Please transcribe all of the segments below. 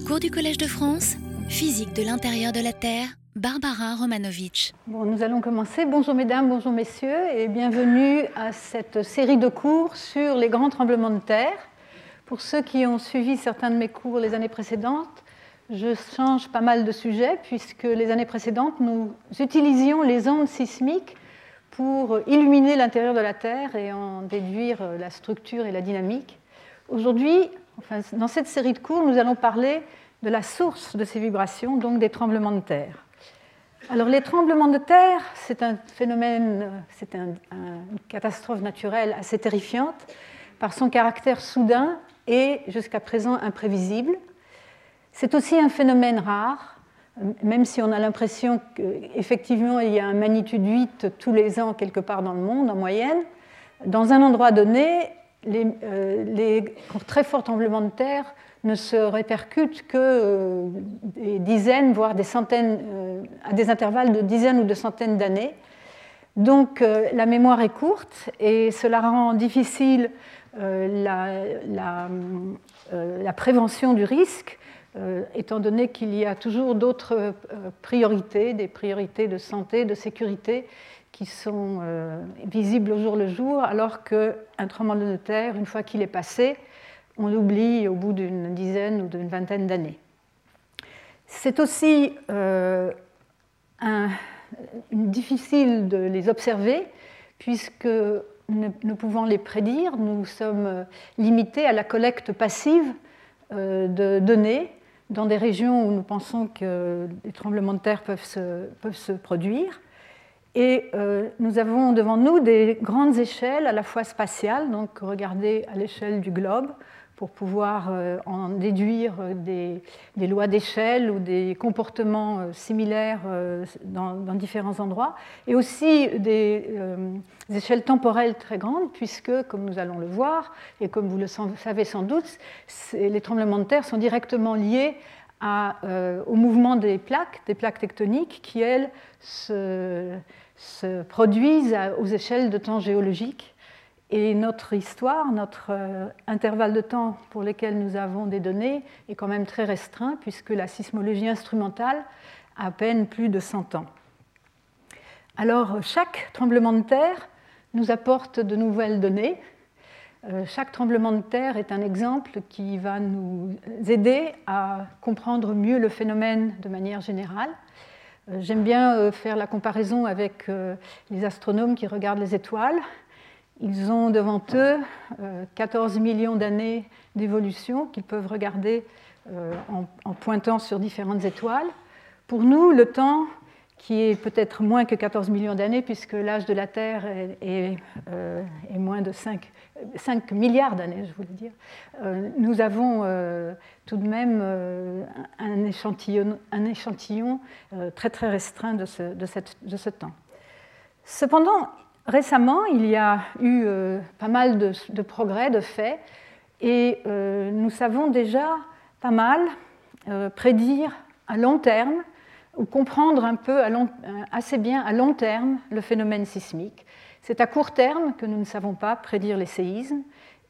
Cours du Collège de France, physique de l'intérieur de la Terre, Barbara Romanovitch. Bon, nous allons commencer. Bonjour mesdames, bonjour messieurs et bienvenue à cette série de cours sur les grands tremblements de terre. Pour ceux qui ont suivi certains de mes cours les années précédentes, je change pas mal de sujets puisque les années précédentes, nous utilisions les ondes sismiques pour illuminer l'intérieur de la Terre et en déduire la structure et la dynamique. Aujourd'hui, dans cette série de cours, nous allons parler de la source de ces vibrations, donc des tremblements de terre. Alors les tremblements de terre, c'est un phénomène, c'est un, une catastrophe naturelle assez terrifiante par son caractère soudain et jusqu'à présent imprévisible. C'est aussi un phénomène rare, même si on a l'impression qu'effectivement il y a un magnitude 8 tous les ans quelque part dans le monde en moyenne. Dans un endroit donné, les, euh, très forts tremblements de terre ne se répercutent que euh, des dizaines, voire des centaines, euh, à des intervalles de dizaines ou de centaines d'années. Donc la mémoire est courte et cela rend difficile la, la, prévention du risque, étant donné qu'il y a toujours d'autres priorités, des priorités de santé, de sécurité, sont visibles au jour le jour, alors qu'un tremblement de terre, une fois qu'il est passé, on l'oublie au bout d'une dizaine ou d'une vingtaine d'années. C'est aussi euh, difficile de les observer, puisque ne, ne, pouvant les prédire, nous sommes limités à la collecte passive euh, de données dans des régions où nous pensons que les tremblements de terre peuvent se, peuvent se produire. Et euh, nous avons devant nous des grandes échelles, à la fois spatiales, donc regardez à l'échelle du globe, pour pouvoir euh, en déduire des, des lois d'échelle ou des comportements euh, similaires euh, dans, différents endroits, et aussi des, échelles temporelles très grandes, puisque, comme nous allons le voir, et comme vous le savez sans doute, les tremblements de terre sont directement liés au mouvement des plaques, des plaques tectoniques, qui, elles, se, se produisent aux échelles de temps géologiques et notre histoire, notre euh, intervalle de temps pour lequel nous avons des données est quand même très restreint, puisque la sismologie instrumentale a à peine plus de 100 ans. Alors, chaque tremblement de terre nous apporte de nouvelles données. Euh, chaque tremblement de terre est un exemple qui va nous aider à comprendre mieux le phénomène de manière générale. Euh, j'aime bien faire la comparaison avec les astronomes qui regardent les étoiles. Ils ont devant eux 14 euh, millions d'années d'évolution qu'ils peuvent regarder euh, en, pointant sur différentes étoiles. Pour nous, le temps, qui est peut-être moins que 14 millions d'années, puisque l'âge de la Terre est, euh, moins de 5, 5 milliards d'années, je voulais dire, euh, nous avons euh, tout de même un échantillon, très très restreint de ce, temps. Cependant, Récemment, il y a eu pas mal de, de, progrès, de faits, et nous savons déjà pas mal prédire à long terme ou comprendre un peu long, assez bien à long terme le phénomène sismique. C'est à court terme que nous ne savons pas prédire les séismes,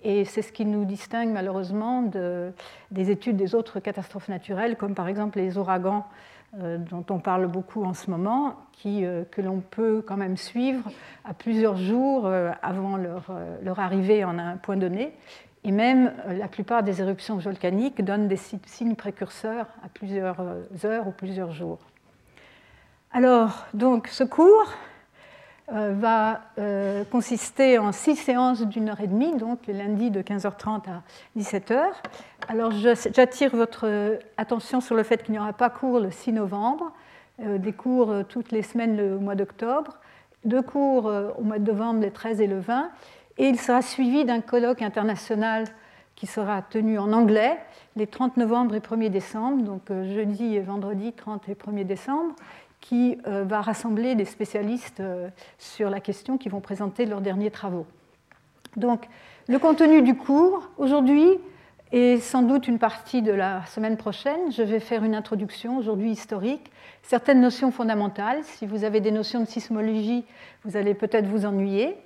et c'est ce qui nous distingue malheureusement de, des études des autres catastrophes naturelles, comme par exemple les ouragans euh, dont on parle beaucoup en ce moment, euh, que l'on peut quand même suivre à plusieurs jours euh, avant leur, arrivée en un point donné. Et même la plupart des éruptions volcaniques donnent des signes précurseurs à plusieurs heures ou plusieurs jours. Alors, donc, ce cours euh, va euh, consister en six séances d'une heure et demie, donc le lundi de 15h30 à 17h. Alors j'attire votre attention sur le fait qu'il n'y aura pas cours le 6 novembre, euh, des cours toutes les semaines le mois d'octobre, deux cours au mois de novembre, les 13 et le 20, et il sera suivi d'un colloque international qui sera tenu en anglais les 30 novembre et 1er décembre, donc jeudi et vendredi 30 et 1er décembre, qui euh, va rassembler des spécialistes euh, sur la question qui vont présenter leurs derniers travaux. Donc, le contenu du cours, aujourd'hui, et sans doute une partie de la semaine prochaine, je vais faire une introduction aujourd'hui historique, certaines notions fondamentales. Si vous avez des notions de sismologie, vous allez peut-être vous ennuyer.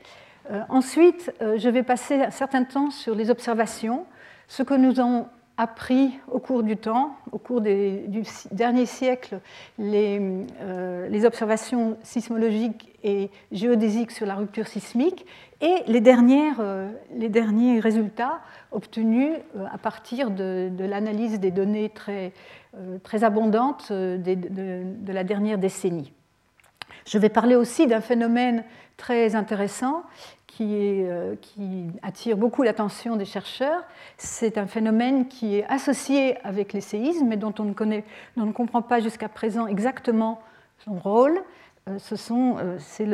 Euh, ensuite, je vais passer un certain temps sur les observations, ce que nous ont appris au cours du temps, au cours du dernier siècle, euh, les, observations sismologiques et géodésiques sur la rupture sismique et les, euh, derniers résultats obtenus euh, à partir de, l'analyse des données très, abondantes de, la dernière décennie. Je vais parler aussi d'un phénomène très intéressant euh, qui, attire beaucoup l'attention des chercheurs. C'est un phénomène qui est associé avec les séismes, mais dont on ne, comprend pas jusqu'à présent exactement son rôle. Euh, ce euh, c'est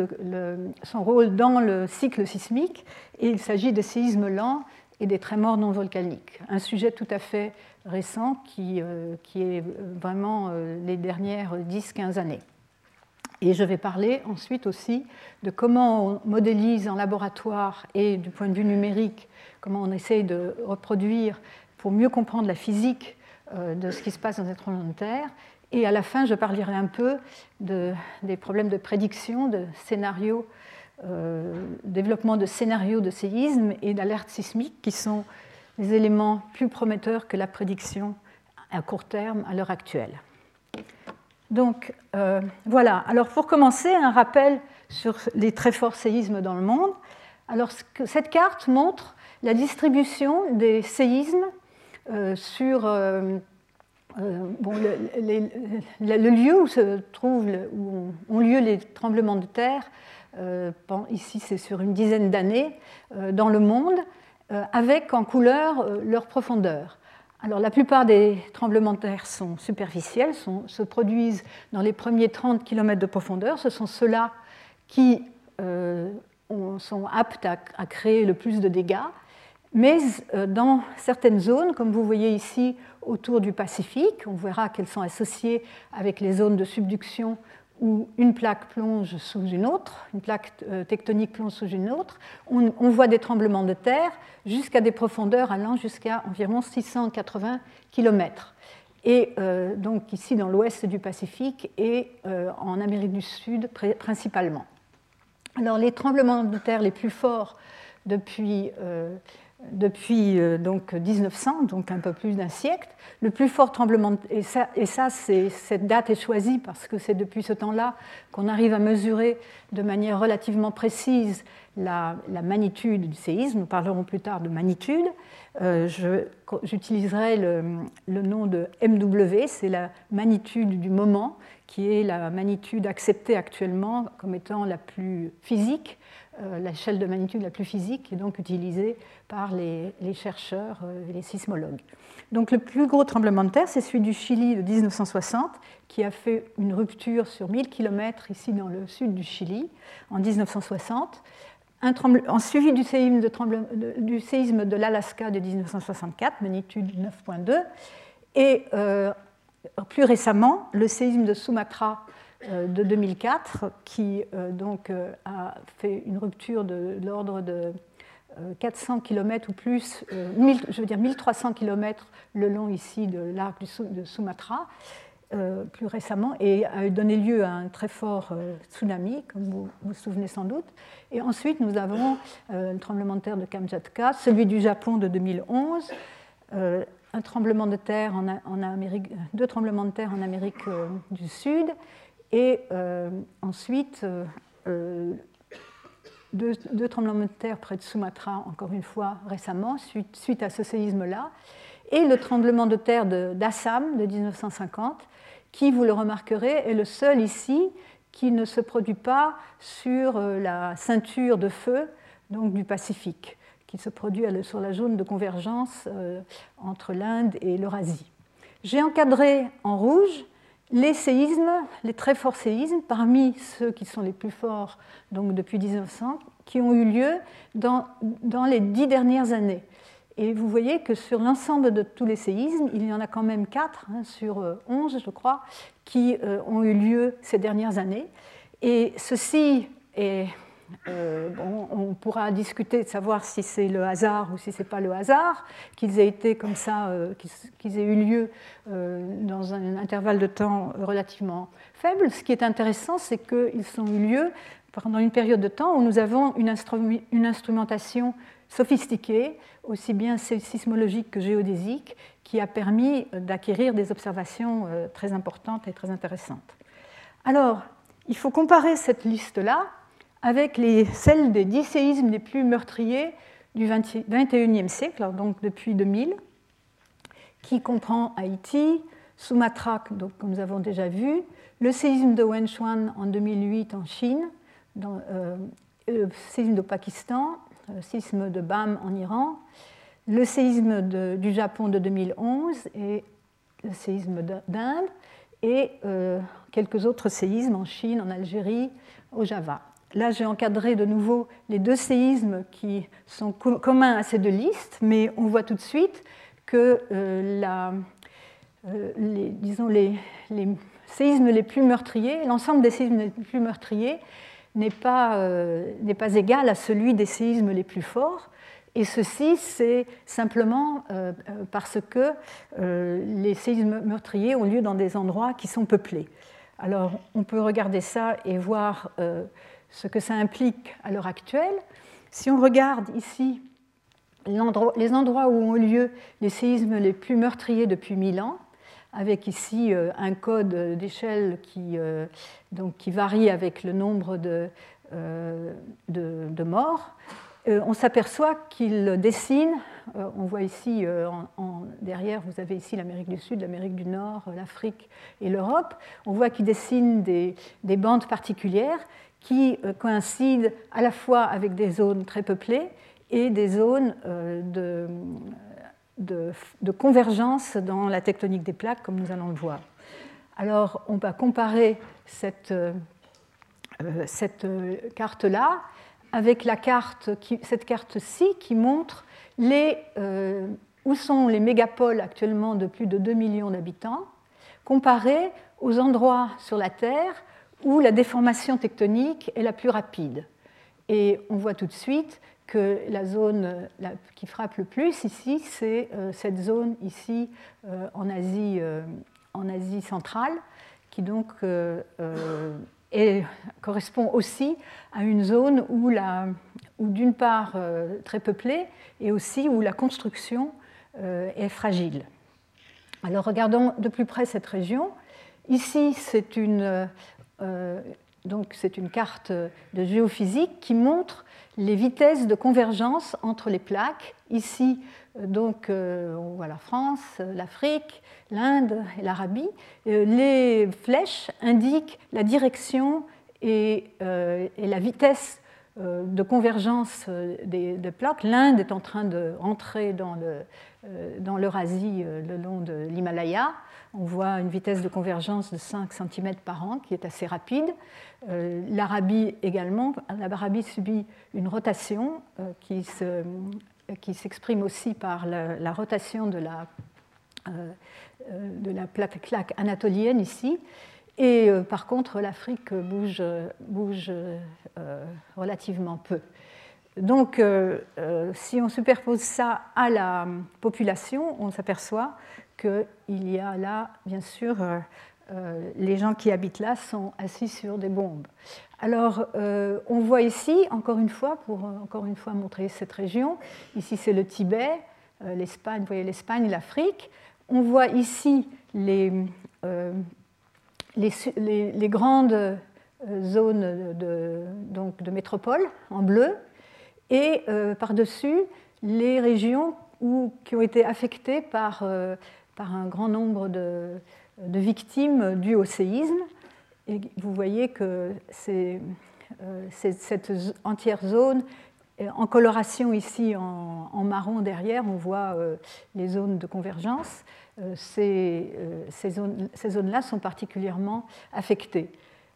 son rôle dans le cycle sismique, et il s'agit des séismes lents et des trémors non volcaniques. Un sujet tout à fait récent qui est vraiment les dernières 10-15 années. Et je vais parler ensuite aussi de comment on modélise en laboratoire et du point de vue numérique, comment on essaye de reproduire pour mieux comprendre la physique euh, de ce qui se passe dans cette de terre. Et à la fin, je parlerai un peu de, des problèmes de prédiction, de scénarios, euh, développement de scénarios de séisme et d'alerte sismique, qui sont des éléments plus prometteurs que la prédiction à court terme à l'heure actuelle. Donc euh, voilà, alors pour commencer, un rappel sur les très forts séismes dans le monde. Alors cette carte montre la distribution des séismes euh, sur euh, le, lieu où se trouvent, où ont lieu les tremblements de terre. ici, c'est sur une dizaine d'années dans le monde, avec en couleur leur profondeur. Alors, la plupart des tremblements de terre sont superficiels, se produisent dans les premiers 30 km de profondeur. Ce sont ceux-là qui euh, sont aptes à, créer le plus de dégâts. Mais euh, dans certaines zones, comme vous voyez ici autour du Pacifique, on verra qu'elles sont associées avec les zones de subduction où une plaque plonge sous une autre, une plaque euh, tectonique plonge sous une autre, on, voit des tremblements de terre jusqu'à des profondeurs allant jusqu'à environ 680 km. Et euh, donc ici dans l'ouest du Pacifique et euh, en Amérique du Sud principalement. Alors les tremblements de terre les plus forts depuis depuis euh, donc 1900, donc un peu plus d'un siècle. Le plus fort tremblement, et ça, et ça cette date est choisie parce que c'est depuis ce temps-là qu'on arrive à mesurer de manière relativement précise la, magnitude du séisme. Nous parlerons plus tard de magnitude. Euh, j'utiliserai le, nom de MW, c'est la magnitude du moment, qui est la magnitude acceptée actuellement comme étant la plus physique l'échelle de magnitude la plus physique est donc utilisée par les, chercheurs euh, et les sismologues. Donc le plus gros tremblement de terre, c'est celui du Chili de 1960, qui a fait une rupture sur 1000 km ici dans le sud du Chili en 1960. Un en suivi du séisme de, de l'Alaska de 1964, magnitude 9.2, et euh, plus récemment le séisme de Sumatra euh, de 2004 qui euh, donc, euh, a fait une rupture de, l'ordre de 400 km ou plus, je veux dire 1300 km le long ici de l'arc de Sumatra, plus récemment, et a donné lieu à un très fort tsunami, comme vous vous souvenez sans doute. Et ensuite, nous avons un tremblement de terre de Kamchatka, celui du Japon de 2011, un tremblement de terre en, Amérique, deux tremblements de terre en Amérique du Sud, et euh, ensuite, euh, euh, deux, tremblements de terre près de Sumatra, encore une fois récemment, suite, à ce séisme-là, et le tremblement de terre d'Assam de, 1950, qui, vous le remarquerez, est le seul ici qui ne se produit pas sur la ceinture de feu donc du Pacifique, qui se produit sur la zone de convergence entre l'Inde et l'Eurasie. J'ai encadré en rouge les séismes, les très forts séismes, parmi ceux qui sont les plus forts donc depuis 1900, qui ont eu lieu dans, les dix dernières années. Et vous voyez que sur l'ensemble de tous les séismes, il y en a quand même quatre hein, sur 11, je crois, qui euh, ont eu lieu ces dernières années. Et ceci est euh, on pourra discuter de savoir si c'est le hasard ou si ce n'est pas le hasard, qu'ils aient été comme ça, euh, qu'ils aient eu lieu euh, dans un intervalle de temps relativement faible. Ce qui est intéressant, c'est qu'ils ont eu lieu pendant une période de temps où nous avons une, instrumentation sophistiqué, aussi bien sismologique que géodésique, qui a permis d'acquérir des observations très importantes et très intéressantes. Alors, il faut comparer cette liste-là avec les, celles des dix séismes les plus meurtriers du XXIe siècle, donc depuis 2000, qui comprend Haïti, Sumatra, donc, comme nous avons déjà vu, le séisme de Wenchuan en 2008 en Chine, euh, le séisme de Pakistan, le séisme de Bam en Iran, le séisme du Japon de 2011 et le séisme d'Inde, et euh, quelques autres séismes en Chine, en Algérie, au Java. Là, j'ai encadré de nouveau les deux séismes qui sont communs à ces deux listes, mais on voit tout de suite que euh, euh, les, séismes les plus meurtriers, l'ensemble des séismes les plus meurtriers n'est pas, n'est pas égal à celui des séismes les plus forts. Et ceci, c'est simplement euh, euh, parce que euh, les séismes meurtriers ont lieu dans des endroits qui sont peuplés. Alors, on peut regarder ça et voir ce que ça implique à l'heure actuelle. Si on regarde ici les endroits où ont lieu les séismes les plus meurtriers depuis 1000 ans, avec ici un code d'échelle qui, qui, varie avec le nombre de, de morts, euh, on s'aperçoit qu'il dessine, euh, on voit ici euh, en, derrière, vous avez ici l'Amérique du Sud, l'Amérique du Nord, l'Afrique et l'Europe, on voit qu'il dessine des, bandes particulières qui coïncident à la fois avec des zones très peuplées et des zones de, de, convergence dans la tectonique des plaques, comme nous allons le voir. Alors, on va comparer cette, cette carte-là avec cette carte-ci qui montre euh, où sont les mégapoles actuellement de plus de 2 millions d'habitants, comparés aux endroits sur la Terre où la déformation tectonique est la plus rapide. Et on voit tout de suite que la zone qui frappe le plus ici, c'est euh, cette zone ici euh, en, Asie, en Asie centrale, qui donc correspond aussi à une zone où, d'une part euh, très peuplée et aussi où la construction euh, est fragile. Alors regardons de plus près cette région. Ici, c'est une, euh, donc c'est une carte de géophysique qui montre les vitesses de convergence entre les plaques. Ici, donc, on voit la France, l'Afrique, l'Inde et l'Arabie, euh, les flèches indiquent la direction et, euh, la vitesse euh, de convergence des, plaques. L'Inde est en train de rentrer dans l'Eurasie le, long de l'Himalaya. On voit une vitesse de convergence de 5 cm par an qui est assez rapide. L'Arabie également. L'Arabie subit une rotation qui s'exprime aussi par la, rotation de la, euh, la plaque claque anatolienne ici. Et euh, par contre, l'Afrique bouge, bouge euh, relativement peu. Donc, si on superpose ça à la population, on s'aperçoit qu'il y a là, bien sûr, les gens qui habitent là sont assis sur des bombes. Alors, on voit ici, encore une fois, pour encore une fois montrer cette région, ici c'est le Tibet, l'Espagne, vous voyez l'Espagne, l'Afrique on voit ici les, euh, grandes euh, zones de, donc de métropole en bleu et euh, par-dessus les régions qui ont été affectées par, un grand nombre de, victimes dues au séisme. Et vous voyez que c'est, cette entière zone en coloration ici en, marron derrière, on voit les zones de convergence. Euh, euh, ces, zones-là sont particulièrement affectées.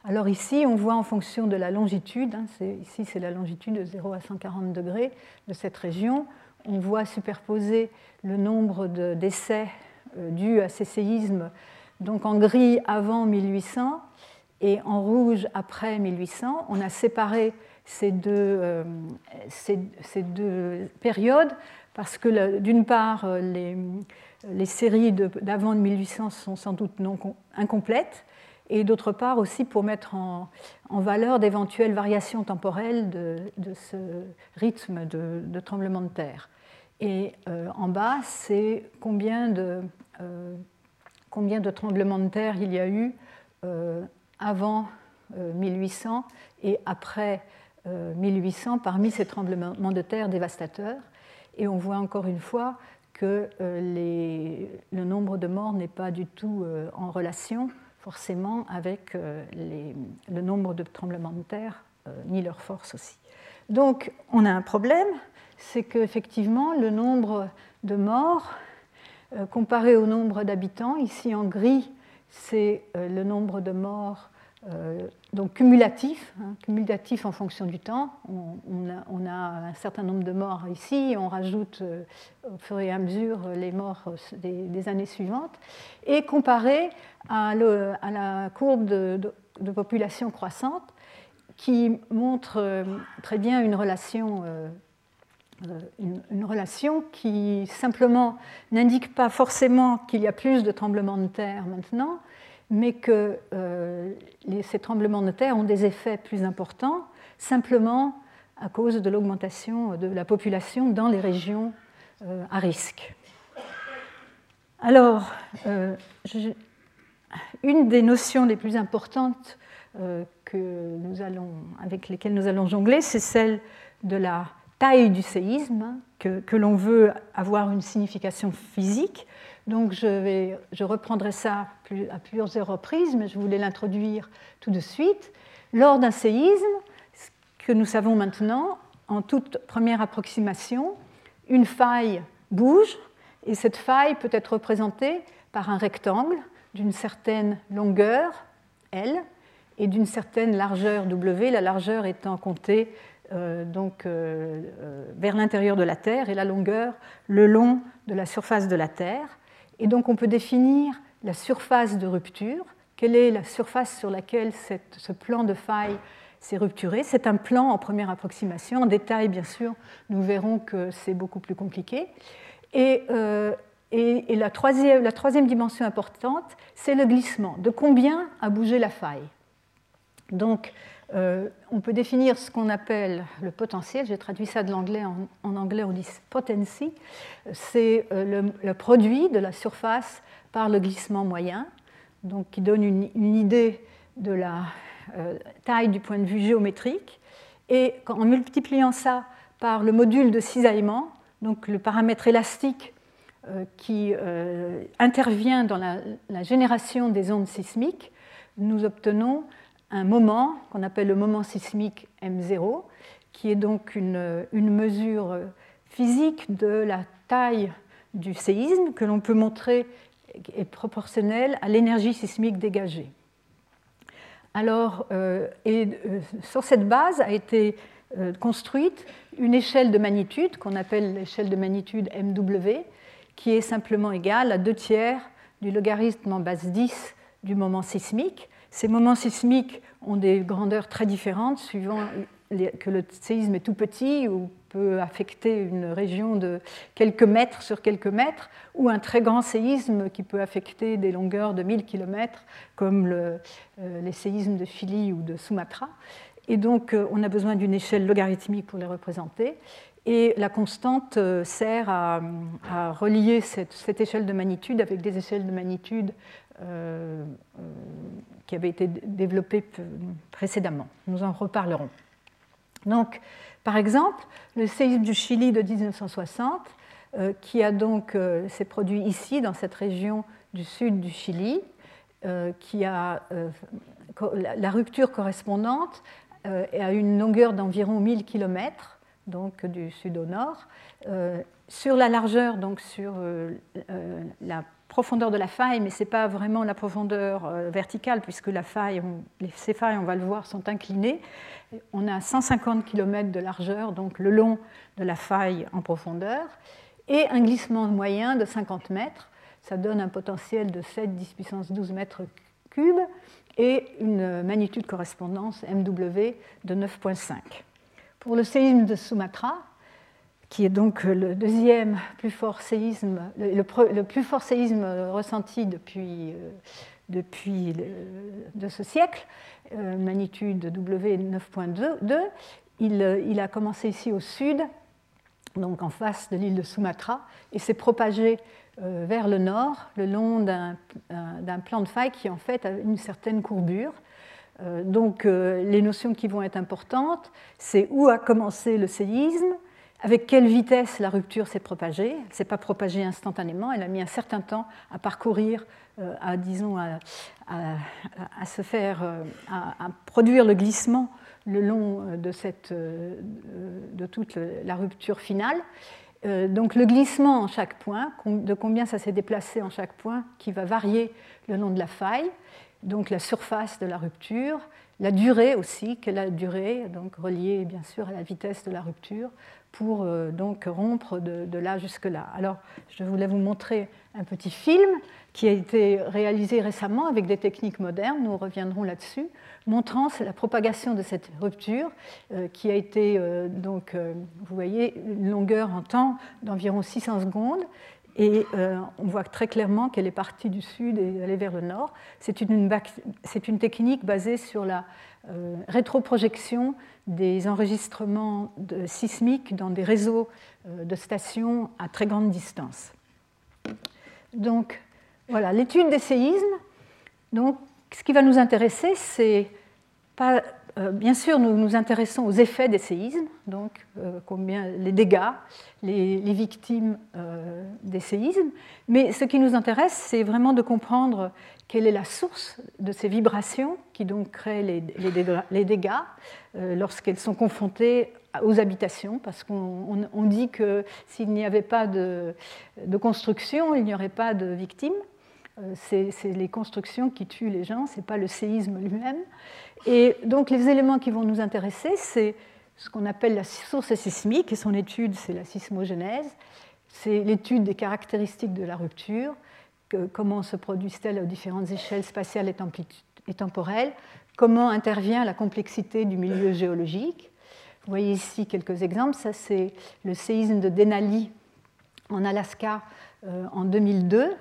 Alors ici, on voit en fonction de la longitude, hein, ici c'est la longitude de 0 à 140 degrés de cette région, on voit superposer le nombre de décès euh, dus à ces séismes, donc en gris avant 1800 et en rouge après 1800. On a séparé ces deux, deux périodes parce que d'une part, les, séries d'avant 1800 sont sans doute non incomplètes, et d'autre part aussi pour mettre en, valeur d'éventuelles variations temporelles de, ce rythme de, tremblement de terre. Et euh, en bas, c'est combien de, euh, combien de tremblements de terre il y a eu euh, avant 1800 et après 1800 parmi ces tremblements de terre dévastateurs. Et on voit encore une fois que le nombre de morts n'est pas du tout en relation forcément avec euh, le nombre de tremblements de terre, euh, ni leur force aussi. Donc on a un problème, c'est qu'effectivement le nombre de morts, euh, comparé au nombre d'habitants, ici en gris, c'est le nombre de morts euh, donc cumulatif, hein, cumulatif en fonction du temps. On, a, un certain nombre de morts ici, on rajoute euh, au fur et à mesure les morts des, années suivantes, et comparé à, la courbe de, population croissante qui montre euh, très bien une relation, une relation qui simplement n'indique pas forcément qu'il y a plus de tremblements de terre maintenant, mais que euh, ces tremblements de terre ont des effets plus importants simplement à cause de l'augmentation de la population dans les régions euh, à risque. Alors, euh, une des notions les plus importantes que nous allons, avec lesquelles nous allons jongler, c'est celle de la taille du séisme, que, que l'on veut avoir une signification physique. Donc je, reprendrai ça à plusieurs reprises, mais je voulais l'introduire tout de suite. Lors d'un séisme, ce que nous savons maintenant, en toute première approximation, une faille bouge et cette faille peut être représentée par un rectangle d'une certaine longueur, L, et d'une certaine largeur, W, la largeur étant comptée donc, euh, euh, vers l'intérieur de la Terre et la longueur le long de la surface de la Terre. Et donc on peut définir la surface de rupture, quelle est la surface sur laquelle ce plan de faille s'est rupturé? C'est un plan en première approximation. En détail, bien sûr, nous verrons que c'est beaucoup plus compliqué. Et, euh, la, troisième, la, troisième, dimension importante, c'est le glissement. De combien a bougé la faille? Donc, euh, on peut définir ce qu'on appelle le potentiel, j'ai traduit ça de l'anglais, en, anglais on dit potency, c'est euh, le, produit de la surface par le glissement moyen, donc qui donne une, idée de la euh, taille du point de vue géométrique, et en multipliant ça par le module de cisaillement, donc le paramètre élastique qui intervient dans la génération des ondes sismiques, nous obtenons un moment qu'on appelle le moment sismique M0, qui est donc une, mesure physique de la taille du séisme que l'on peut montrer est proportionnelle à l'énergie sismique dégagée. Alors, euh, euh, sur cette base a été euh, construite une échelle de magnitude qu'on appelle l'échelle de magnitude MW, qui est simplement égale à 2 tiers du logarithme en base 10 du moment sismique, ces moments sismiques ont des grandeurs très différentes suivant que le séisme est tout petit ou peut affecter une région de quelques mètres sur quelques mètres, ou un très grand séisme qui peut affecter des longueurs de 1000 km, comme euh, les séismes de Chili ou de Sumatra. Et donc, euh, on a besoin d'une échelle logarithmique pour les représenter. Et la constante euh, sert à, relier cette, cette, échelle de magnitude avec des échelles de magnitude euh, euh, qui avait été développé précédemment. Nous en reparlerons. Donc, par exemple, le séisme du Chili de 1960, euh, qui a donc s'est produit ici, dans cette région du sud du Chili, qui a la rupture correspondante à une longueur d'environ 1000 km, donc du sud au nord, sur la largeur, donc sur la profondeur de la faille, mais ce n'est pas vraiment la profondeur euh, verticale, puisque la faille, ces failles, on va le voir, sont inclinées. On a 150 km de largeur, donc le long de la faille en profondeur, et un glissement moyen de 50 mètres. Ça donne un potentiel de 7, 10 puissance 12 mètres cubes, et une magnitude correspondance MW de 9,5. Pour le séisme de Sumatra, qui est donc le deuxième plus fort séisme, le, plus fort séisme ressenti depuis, depuis de ce siècle, magnitude W 9.2. Il, il, a commencé ici au sud, donc en face de l'île de Sumatra, et s'est propagé vers le nord, le long d'un plan de faille qui en fait a une certaine courbure. Euh, donc euh, les notions qui vont être importantes, c'est où a commencé le séisme, avec quelle vitesse la rupture s'est propagée? Elle ne s'est pas propagée instantanément, elle a mis un certain temps à parcourir, euh, à, disons, à, se faire, à, produire le glissement le long de, cette, de toute la rupture finale. Donc le glissement en chaque point, de combien ça s'est déplacé en chaque point, qui va varier le long de la faille donc la surface de la rupture, la durée aussi, quelle est la durée, donc reliée bien sûr à la vitesse de la rupture, pour euh, donc rompre de, là jusque là. Alors, je voulais vous montrer un petit film qui a été réalisé récemment avec des techniques modernes, nous reviendrons là-dessus, montrant la propagation de cette rupture euh, qui a été, euh, donc, vous voyez, une longueur en temps d'environ 600 secondes et on voit très clairement qu'elle est partie du sud et allée vers le nord. C'est une, technique basée sur la euh, rétroprojection des enregistrements sismiques dans des réseaux euh, de stations à très grande distance. Donc voilà, l'étude des séismes. Donc, ce qui va nous intéresser, c'est pas bien sûr, nous nous intéressons aux effets des séismes, donc euh, combien les dégâts, les, victimes euh, des séismes, mais ce qui nous intéresse, c'est vraiment de comprendre quelle est la source de ces vibrations qui donc créent les, dégâts, lorsqu'elles sont confrontées aux habitations, parce qu'on dit que s'il n'y avait pas de, de construction, il n'y aurait pas de victimes. C'est les constructions qui tuent les gens, ce n'est pas le séisme lui-même. Et donc les éléments qui vont nous intéresser, c'est ce qu'on appelle la source sismique, et son étude, c'est la sismogénèse, c'est l'étude des caractéristiques de la rupture, comment se produisent-elles aux différentes échelles spatiales et temporelles, comment intervient la complexité du milieu géologique. Vous voyez ici quelques exemples, ça c'est le séisme de Denali en Alaska euh, en 2002,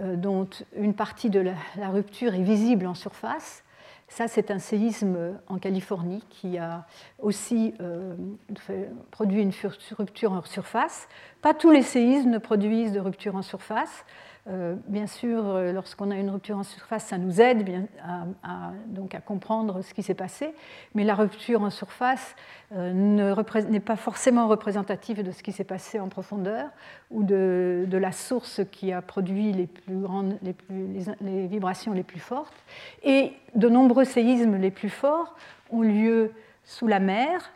euh, dont une partie de la rupture est visible en surface ça, c'est un séisme en Californie qui a aussi euh, produit une rupture en surface. Pas tous les séismes ne produisent de rupture en surface. Euh, bien sûr, euh, lorsqu'on a une rupture en surface, ça nous aide bien à, donc à comprendre ce qui s'est passé, mais la rupture en surface euh, n'est pas forcément représentative de ce qui s'est passé en profondeur ou de, la source qui a produit les, plus grandes, les, vibrations les plus fortes. Et de nombreux séismes les plus forts ont lieu sous la mer,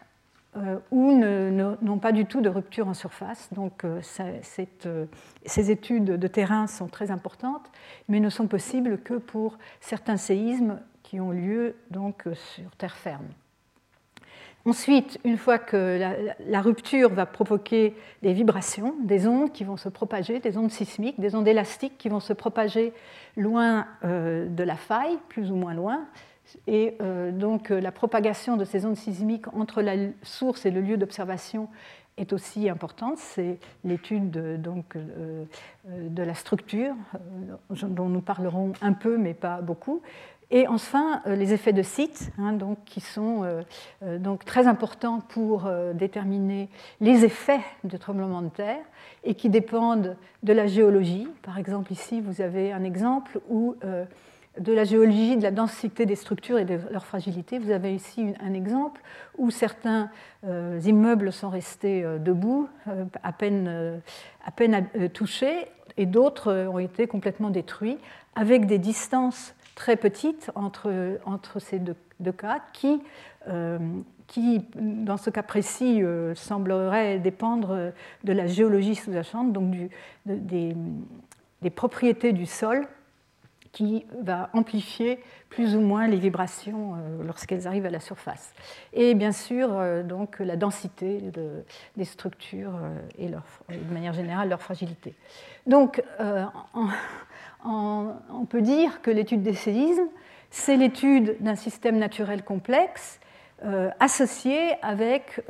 ou n'ont pas du tout de rupture en surface. Donc euh, euh, ces études de terrain sont très importantes, mais ne sont possibles que pour certains séismes qui ont lieu sur terre ferme. Ensuite, une fois que la, rupture va provoquer des vibrations, des ondes qui vont se propager, des ondes sismiques, des ondes élastiques qui vont se propager loin de la faille, plus ou moins loin, et euh, donc euh, la propagation de ces ondes sismiques entre la source et le lieu d'observation est aussi importante. C'est l'étude de, donc, euh, de la structure, dont nous parlerons un peu, mais pas beaucoup. Et enfin, les effets de site, hein, donc, qui sont donc, très importants pour déterminer les effets de tremblement de terre et qui dépendent de la géologie. Par exemple, ici, vous avez un exemple où de la géologie, de la densité des structures et de leur fragilité. Vous avez ici un exemple où certains euh, immeubles sont restés euh, debout, euh, à peine, touchés, et d'autres ont été complètement détruits, avec des distances très petites entre, ces deux, cas qui, dans ce cas précis, sembleraient dépendre de la géologie sous-jacente, donc des propriétés du sol qui va amplifier plus ou moins les vibrations euh, lorsqu'elles arrivent à la surface. Et bien sûr, euh, donc, la densité des structures euh, et de manière générale leur fragilité. Donc, on peut dire que l'étude des séismes, c'est l'étude d'un système naturel complexe associé avec,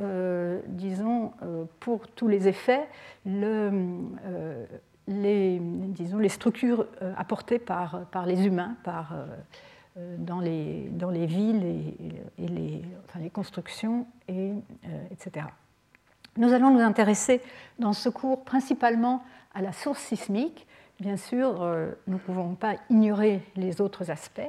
disons, pour tous les effets, le, les, disons, les structures apportées par, par les humains, par, dans, les, dans les villes et, les, enfin, les, constructions, et, etc. Nous allons nous intéresser dans ce cours principalement à la source sismique. Bien sûr, euh, nous ne pouvons pas ignorer les autres aspects.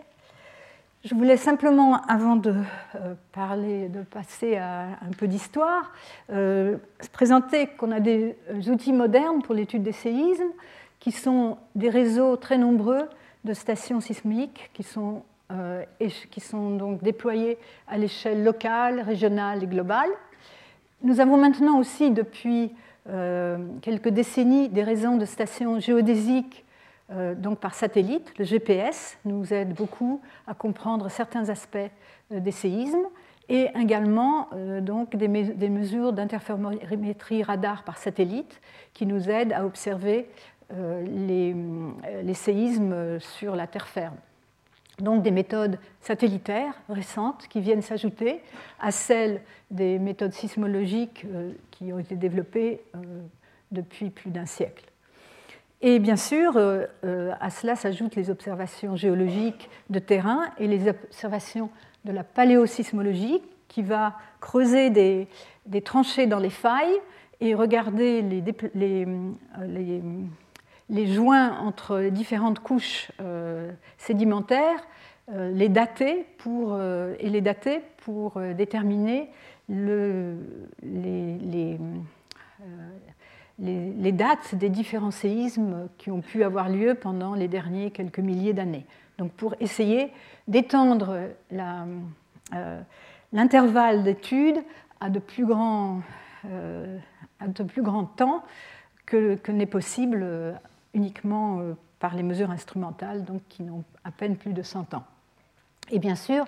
Je voulais simplement, avant de euh, parler, de passer à un peu d'histoire, euh, présenter qu'on a des outils modernes pour l'étude des séismes, qui sont des réseaux très nombreux de stations sismiques qui sont, sont donc déployés à l'échelle locale, régionale et globale. Nous avons maintenant aussi, depuis euh, quelques décennies, des réseaux de stations géodésiques euh, donc par satellite. Le GPS nous aide beaucoup à comprendre certains aspects euh, des séismes et également donc des, mesures d'interférométrie radar par satellite qui nous aident à observer les, séismes sur la terre ferme donc des méthodes satellitaires récentes qui viennent s'ajouter à celles des méthodes sismologiques euh, qui ont été développées euh, depuis plus d'un siècle. Et bien sûr, euh, à cela s'ajoutent les observations géologiques de terrain et les observations de la paléosismologie qui va creuser des, tranchées dans les failles et regarder les, les joints entre différentes couches euh, sédimentaires, euh, les dater pour, euh, et les dater pour déterminer le, les, les, dates des différents séismes qui ont pu avoir lieu pendant les derniers quelques milliers d'années. Donc pour essayer d'étendre l'intervalle d'étude à de plus grands, à de plus grands temps que, n'est possible uniquement euh, par les mesures instrumentales, donc qui n'ont à peine plus de 100 ans. Et bien sûr,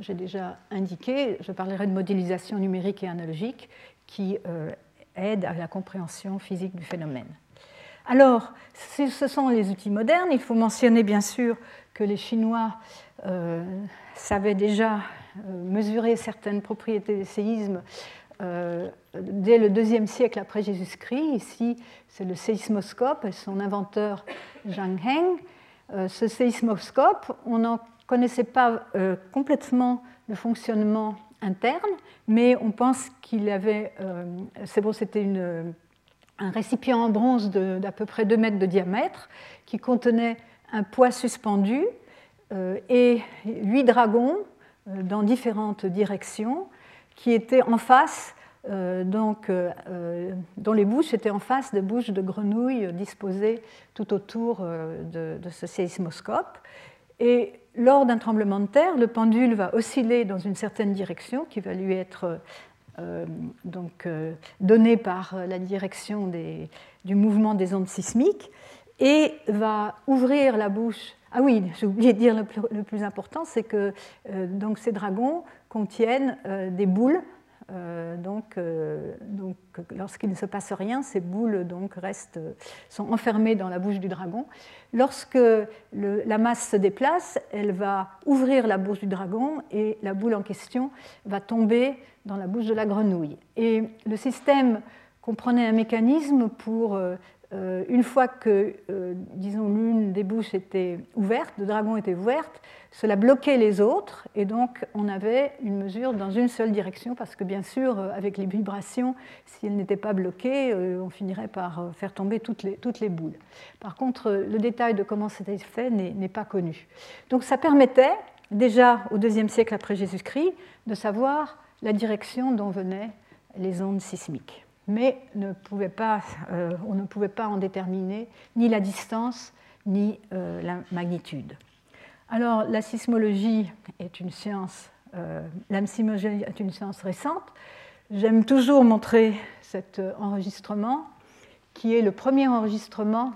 j'ai déjà indiqué, je parlerai de modélisation numérique et analogique qui euh, aide à la compréhension physique du phénomène. Alors, ce sont les outils modernes. Il faut mentionner bien sûr que les Chinois euh, savaient déjà mesurer certaines propriétés des séismes euh, dès le deuxième siècle après Jésus-Christ. Ici, c'est le séismoscope et son inventeur Zhang Heng. Euh, ce séismoscope, on n'en connaissait pas euh, complètement le fonctionnement interne, mais on pense qu'il avait, c'est bon, c'était un récipient en bronze d'à peu près 2 mètres de diamètre qui contenait un poids suspendu et huit dragons dans différentes directions qui étaient en face, euh, donc, euh, euh, dont les bouches étaient en face des bouches de grenouilles disposées tout autour de, ce séismoscope. Et lors d'un tremblement de terre, le pendule va osciller dans une certaine direction qui va lui être donc, donnée par la direction du mouvement des ondes sismiques et va ouvrir la bouche. Ah oui, j'ai oublié de dire le plus, important, c'est que donc ces dragons contiennent euh, des boules. Euh, donc, euh, donc lorsqu'il ne se passe rien, ces boules donc, restent, sont enfermées dans la bouche du dragon. Lorsque la masse se déplace, elle va ouvrir la bouche du dragon et la boule en question va tomber dans la bouche de la grenouille. Et le système comprenait un mécanisme pour une fois que, disons, l'une des bouches était ouverte, le dragon était ouverte, cela bloquait les autres et donc on avait une mesure dans une seule direction parce que bien sûr euh, avec les vibrations, si elles n'étaient pas bloquées, euh, on finirait par euh, faire tomber toutes les, toutes les boules. Par contre, le détail de comment c'était fait n'est pas connu. Donc ça permettait déjà au deuxième siècle après Jésus-Christ de savoir la direction dont venaient les ondes sismiques. Mais ne pas, on ne pouvait pas en déterminer ni la distance ni la magnitude. Alors, la sismologie est une science, euh, est une science récente. J'aime toujours montrer cet enregistrement, qui est le premier enregistrement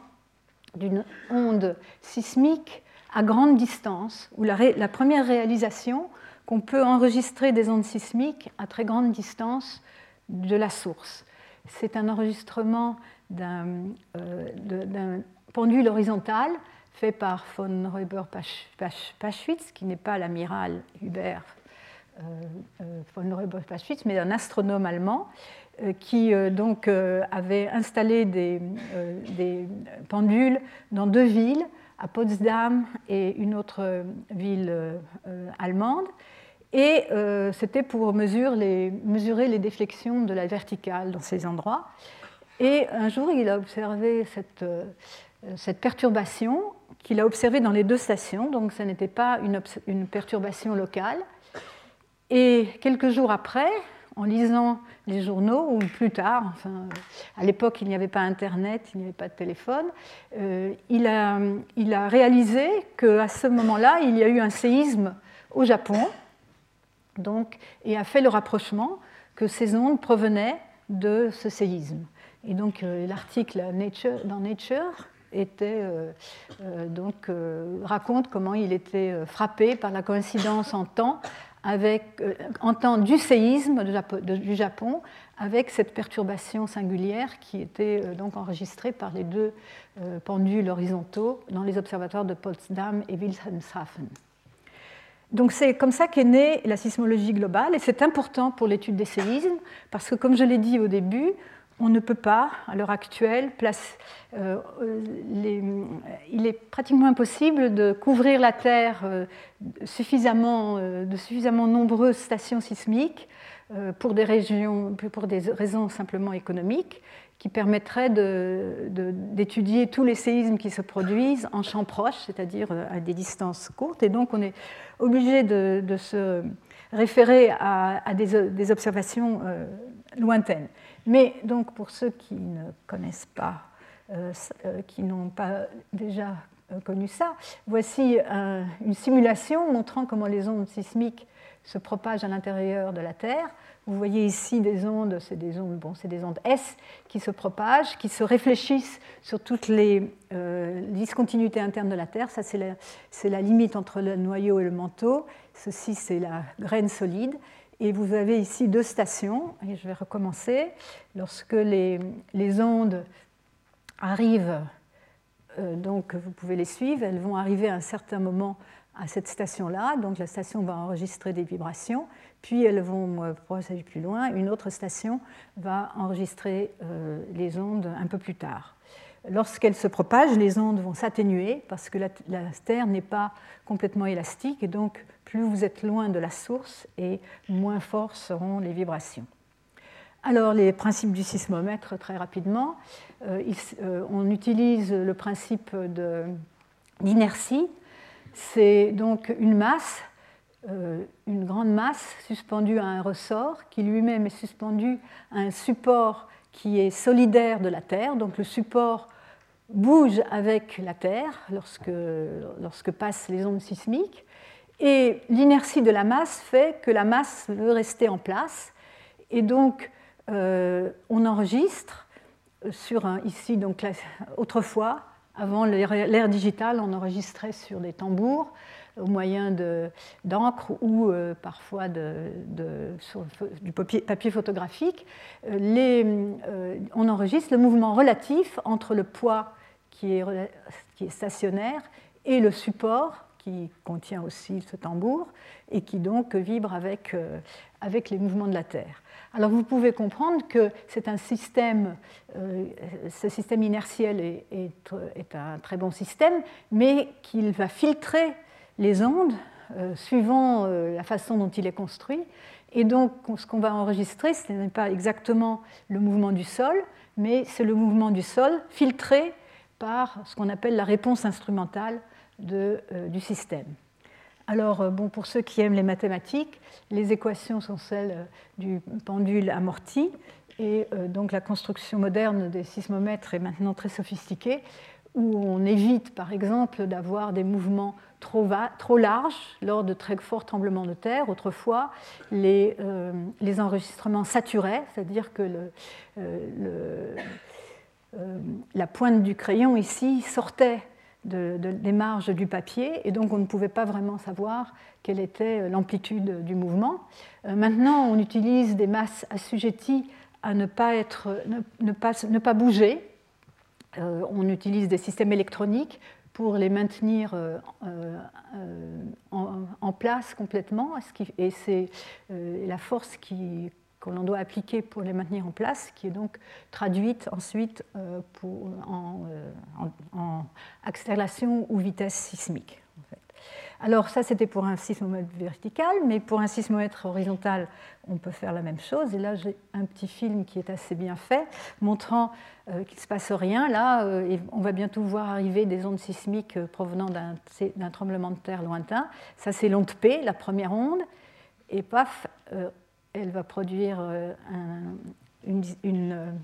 d'une onde sismique à grande distance, ou la, la première réalisation qu'on peut enregistrer des ondes sismiques à très grande distance de la source. C'est un enregistrement d'un euh, pendule horizontal fait par von Räuber-Paschwitz, qui n'est pas l'amiral Hubert von Neurebauer-Schwitz, mais un astronome allemand, qui donc avait installé des, des, pendules dans deux villes, à Potsdam et une autre ville allemande. Et c'était pour mesurer les, déflexions de la verticale dans ces endroits. Et un jour, il a observé cette, cette perturbation qu'il a observée dans les deux stations, donc ce n'était pas une, une, perturbation locale. Et quelques jours après, en lisant les journaux, ou plus tard, enfin, à l'époque il n'y avait pas Internet, il n'y avait pas de téléphone, euh, il, a, il, a, réalisé qu'à ce moment-là, il y a eu un séisme au Japon, donc, et a fait le rapprochement que ces ondes provenaient de ce séisme. Et donc euh, l'article dans Nature était, euh, euh, donc, raconte comment il était frappé par la coïncidence en temps, avec, du séisme du Japon avec cette perturbation singulière qui était donc enregistrée par les deux pendules horizontaux dans les observatoires de Potsdam et Wilhelmshaven. Donc c'est comme ça qu'est née la sismologie globale et c'est important pour l'étude des séismes parce que comme je l'ai dit au début, on ne peut pas, à l'heure actuelle, place, euh, il est pratiquement impossible de couvrir la Terre euh, suffisamment, euh, de suffisamment nombreuses stations sismiques pour des, régions, pour des raisons simplement économiques qui permettraient d'étudier tous les séismes qui se produisent en champs proches, c'est-à-dire à des distances courtes. Et donc on est obligé de, se référer à, des, observations lointaines. Mais donc pour ceux qui ne connaissent pas, euh, euh, qui n'ont pas déjà euh, connu ça, voici une simulation montrant comment les ondes sismiques se propagent à l'intérieur de la Terre. Vous voyez ici des ondes, c'est des ondes, bon, c'est des ondes S qui se propagent, qui se réfléchissent sur toutes les discontinuités internes de la Terre. Ça, c'est la, la, limite entre le noyau et le manteau. Ceci, c'est la graine solide. Et vous avez ici deux stations, et je vais recommencer. Lorsque les, les ondes arrivent, euh, donc vous pouvez les suivre, elles vont arriver à un certain moment à cette station-là, donc la station va enregistrer des vibrations, puis elles vont euh, procéder plus loin, une autre station va enregistrer euh, les ondes un peu plus tard. Lorsqu'elles se propagent, les ondes vont s'atténuer parce que la, la Terre n'est pas complètement élastique et donc plus vous êtes loin de la source et moins fortes seront les vibrations. Alors les principes du sismomètre, très rapidement, euh, euh, on utilise le principe d'inertie. C'est donc une masse, euh, une grande masse suspendue à un ressort qui lui-même est suspendu à un support qui est solidaire de la Terre. Donc le support bouge avec la Terre lorsque, lorsque passent les ondes sismiques. Et l'inertie de la masse fait que la masse veut rester en place. Et donc, euh, on enregistre sur un, ici, donc autrefois, avant l'ère digitale, on enregistrait sur des tambours au moyen d'encre ou euh, parfois de, du papier, photographique. Euh, on enregistre le mouvement relatif entre le poids qui est stationnaire et le support qui contient aussi ce tambour et qui donc vibre avec, euh, avec les mouvements de la Terre. Alors vous pouvez comprendre que c'est un système, euh, ce système inertiel est, est, un très bon système, mais qu'il va filtrer les ondes euh, suivant la façon dont il est construit. Et donc ce qu'on va enregistrer, ce n'est pas exactement le mouvement du sol, mais c'est le mouvement du sol filtré par ce qu'on appelle la réponse instrumentale euh, du système. Alors, euh, bon, pour ceux qui aiment les mathématiques, les équations sont celles euh, du pendule amorti, et donc la construction moderne des sismomètres est maintenant très sophistiquée, où on évite, par exemple, d'avoir des mouvements trop, larges lors de très forts tremblements de terre. Autrefois, les, enregistrements saturaient, c'est-à-dire que la pointe du crayon ici sortait des marges du papier, et donc on ne pouvait pas vraiment savoir quelle était l'amplitude du mouvement. Euh, maintenant, on utilise des masses assujetties à ne pas, être, ne, pas, ne pas bouger. Euh, on utilise des systèmes électroniques pour les maintenir euh, en, en place complètement, et c'est la force qui, que l'on doit appliquer pour les maintenir en place, qui est donc traduite ensuite pour, en, en, accélération ou vitesse sismique. Alors ça, c'était pour un sismomètre vertical, mais pour un sismomètre horizontal, on peut faire la même chose. Et là, j'ai un petit film qui est assez bien fait, montrant euh, qu'il ne se passe rien. Là, euh, on va bientôt voir arriver des ondes sismiques euh, provenant d'un tremblement de terre lointain. Ça, c'est l'onde P, la première onde. Et paf, elle va produire une, une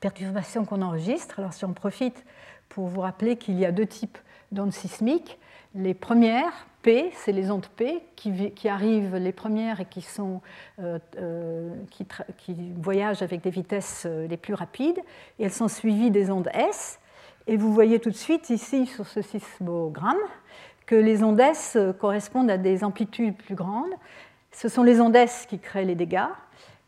perturbation qu'on enregistre. Alors si on profite pour vous rappeler qu'il y a deux types d'ondes sismiques, les premières, P, c'est les ondes P qui, arrivent, les premières et qui, sont, euh, euh, qui, voyagent avec des vitesses euh, les plus rapides, et elles sont suivies des ondes S. Et vous voyez tout de suite ici sur ce sismogramme que les ondes S correspondent à des amplitudes plus grandes. Ce sont les ondes qui créent les dégâts.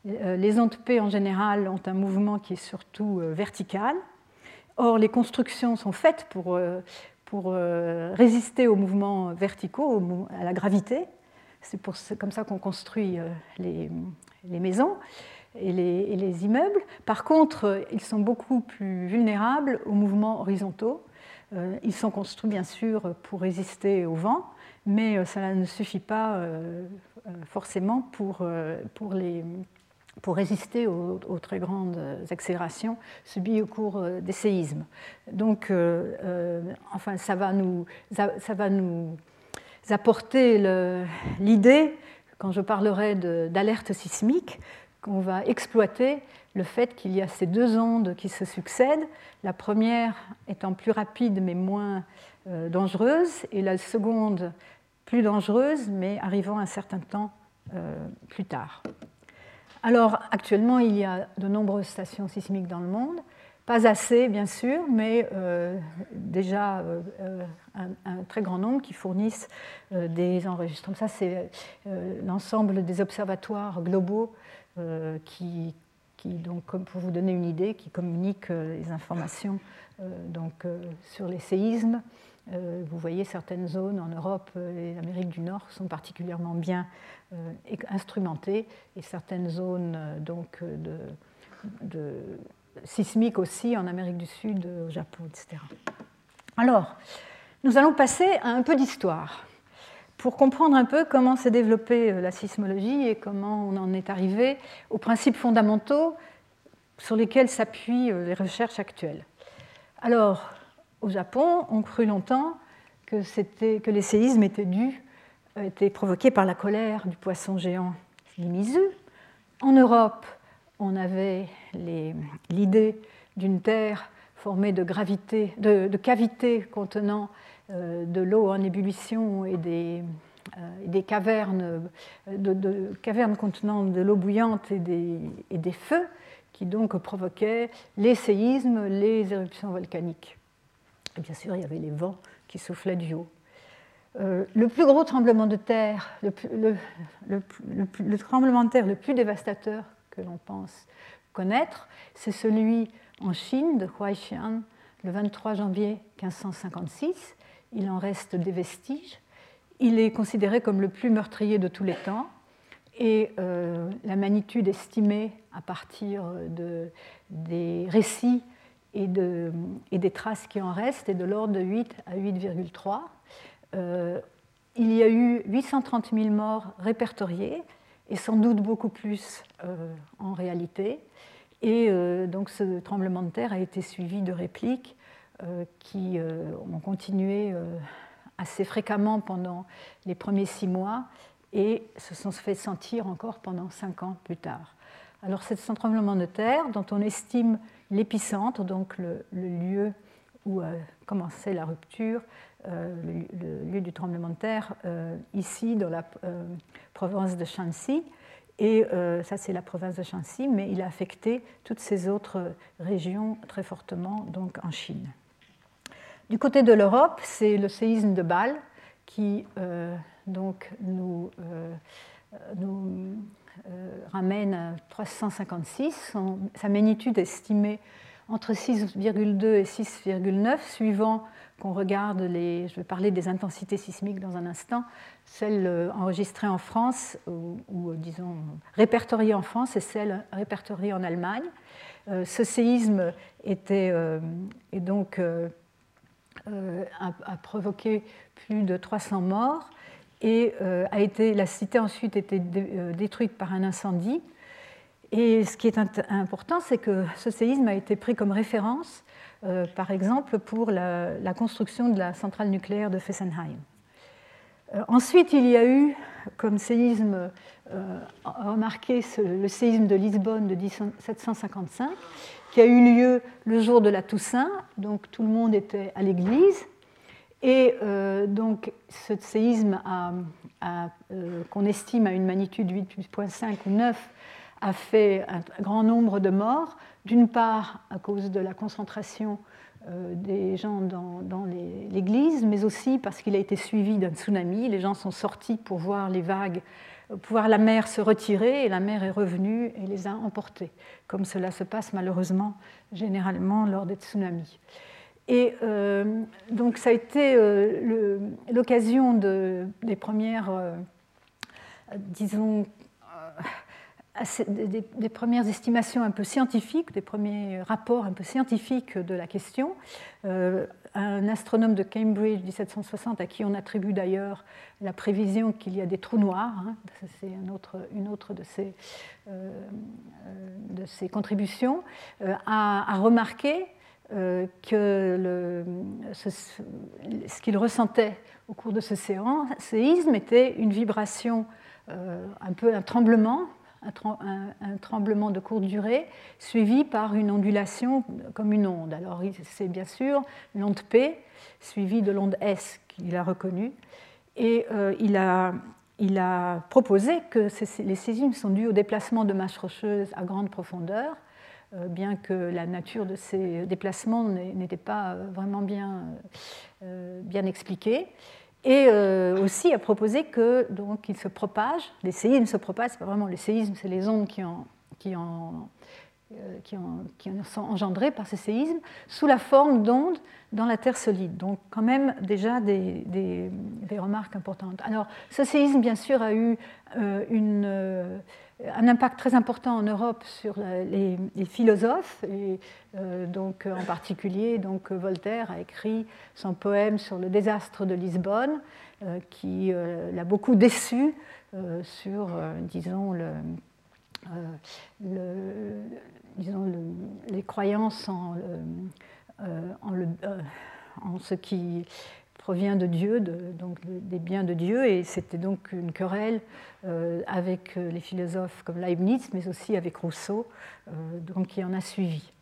Les ondes P en général ont un mouvement qui est surtout vertical. Or, les constructions sont faites pour, euh, résister aux mouvements verticaux, à la gravité. C'est comme ça qu'on construit euh, les, maisons et les, immeubles. Par contre, euh, ils sont beaucoup plus vulnérables aux mouvements horizontaux. Ils sont construits bien sûr pour résister au vent, mais cela ne suffit pas forcément pour, pour résister aux, très grandes accélérations subies au cours euh, des séismes. Donc, euh, euh, enfin, ça va nous, ça va nous apporter l'idée, quand je parlerai d'alerte sismique, qu'on va exploiter le fait qu'il y a ces deux ondes qui se succèdent, la première étant plus rapide mais moins dangereuse, et la seconde plus dangereuse mais arrivant un certain temps plus tard. Alors actuellement, il y a de nombreuses stations sismiques dans le monde. Pas assez, bien sûr, mais euh, déjà euh, euh, un, très grand nombre qui fournissent des enregistrements. Ça, c'est l'ensemble des observatoires globaux qui, donc, pour vous donner une idée, qui communiquent les informations donc, sur les séismes. Vous voyez certaines zones en Europe et en Amérique du Nord sont particulièrement bien euh, instrumentées et certaines zones euh, donc, euh, sismiques aussi en Amérique du Sud, au Japon, etc. Alors, nous allons passer à un peu d'histoire pour comprendre un peu comment s'est développée la sismologie et comment on en est arrivé aux principes fondamentaux sur lesquels s'appuient les recherches actuelles. Alors, au Japon, on crut longtemps que, les séismes étaient dus été provoqué par la colère du poisson géant Nimizu. En Europe, on avait l'idée d'une Terre formée de, cavités contenant euh, de l'eau en ébullition et des, euh, cavernes contenant de l'eau bouillante et des, et des feux qui donc provoquaient les séismes, les éruptions volcaniques. Bien sûr, il y avait les vents qui soufflaient du haut. Euh, le plus gros tremblement de terre, le, tremblement de terre le plus dévastateur que l'on pense connaître, c'est celui en Chine de Huaixian le 23 janvier 1556. Il en reste des vestiges. Il est considéré comme le plus meurtrier de tous les temps et euh, la magnitude estimée à partir de, des récits et, de, et, des traces qui en restent est de l'ordre de 8 à 8,3. Euh, il y a eu 830 000 morts répertoriés, et sans doute beaucoup plus euh, en réalité. Et euh, donc ce tremblement de terre a été suivi de répliques qui ont continué assez fréquemment pendant les premiers six mois et se sont fait sentir encore pendant cinq ans plus tard. Alors c'est tremblement de terre dont on estime l'épicentre, donc le, lieu où a commencé la rupture, euh, le, lieu du tremblement de terre, euh, ici dans la euh, province de Shanxi. Et ça, c'est la province de Shanxi, mais il a affecté toutes ces autres régions très fortement, donc en Chine. Du côté de l'Europe, c'est le séisme de Bâle qui donc nous ramène à 356. sa magnitude estimée entre 6,2 et 6,9, suivant qu'on regarde les. Je vais parler des intensités sismiques dans un instant, celles euh, enregistrées en France, ou, disons répertoriées en France, et celles répertoriées en Allemagne. ce séisme était, donc, a, provoqué plus de 300 morts et a été, la cité a ensuite été détruite par un incendie. Et ce qui est important, c'est que ce séisme a été pris comme référence, euh, par exemple, pour la, construction de la centrale nucléaire de Fessenheim. Euh, ensuite, il y a eu, comme séisme euh, remarqué, le séisme de Lisbonne de 1755, qui a eu lieu le jour de la Toussaint, donc tout le monde était à l'église. Et donc ce séisme qu'on estime à une magnitude 8,5 ou 9 a fait un grand nombre de morts, d'une part à cause de la concentration euh, des gens dans, l'église, mais aussi parce qu'il a été suivi d'un tsunami. Les gens sont sortis pour voir les vagues, pour voir la mer se retirer, et la mer est revenue et les a emportés, comme cela se passe malheureusement généralement lors des tsunamis. Et euh, donc ça a été euh, l'occasion de, des premières, disons, des, premières estimations un peu scientifiques, des premiers rapports un peu scientifiques de la question. Euh, un astronome de Cambridge 1760, à qui on attribue d'ailleurs la prévision qu'il y a des trous noirs, hein, c'est une autre, de, ses, euh, contributions, euh, a, remarqué que le, ce, qu'il ressentait au cours de ce séisme était une vibration, un peu un tremblement un, tremblement de courte durée, suivi par une ondulation comme une onde. Alors c'est bien sûr l'onde P, suivie de l'onde S qu'il a reconnue. Et euh, il, a, proposé que les séismes sont dus au déplacement de masses rocheuses à grande profondeur, euh, bien que la nature de ces déplacements n'était pas vraiment bien, euh, bien expliquée et euh, aussi a proposé que donc il se propage, les séismes se propagent, c'est pas vraiment les séismes, c'est les ondes qui, en, qui, en, euh, qui, en, sont engendrées par ces séismes sous la forme d'ondes dans la Terre solide. Donc quand même déjà des, des, remarques importantes. Alors ce séisme bien sûr a eu euh, une un impact très important en Europe sur les, philosophes, et euh, donc en particulier donc Voltaire a écrit son poème sur le désastre de Lisbonne, euh, qui euh, l'a beaucoup déçu sur, disons, le, disons les croyances en ce qui provient de Dieu, donc des biens de Dieu, et c'était donc une querelle euh, avec euh, les philosophes comme Leibniz, mais aussi avec Rousseau, euh, donc qui en a suivi.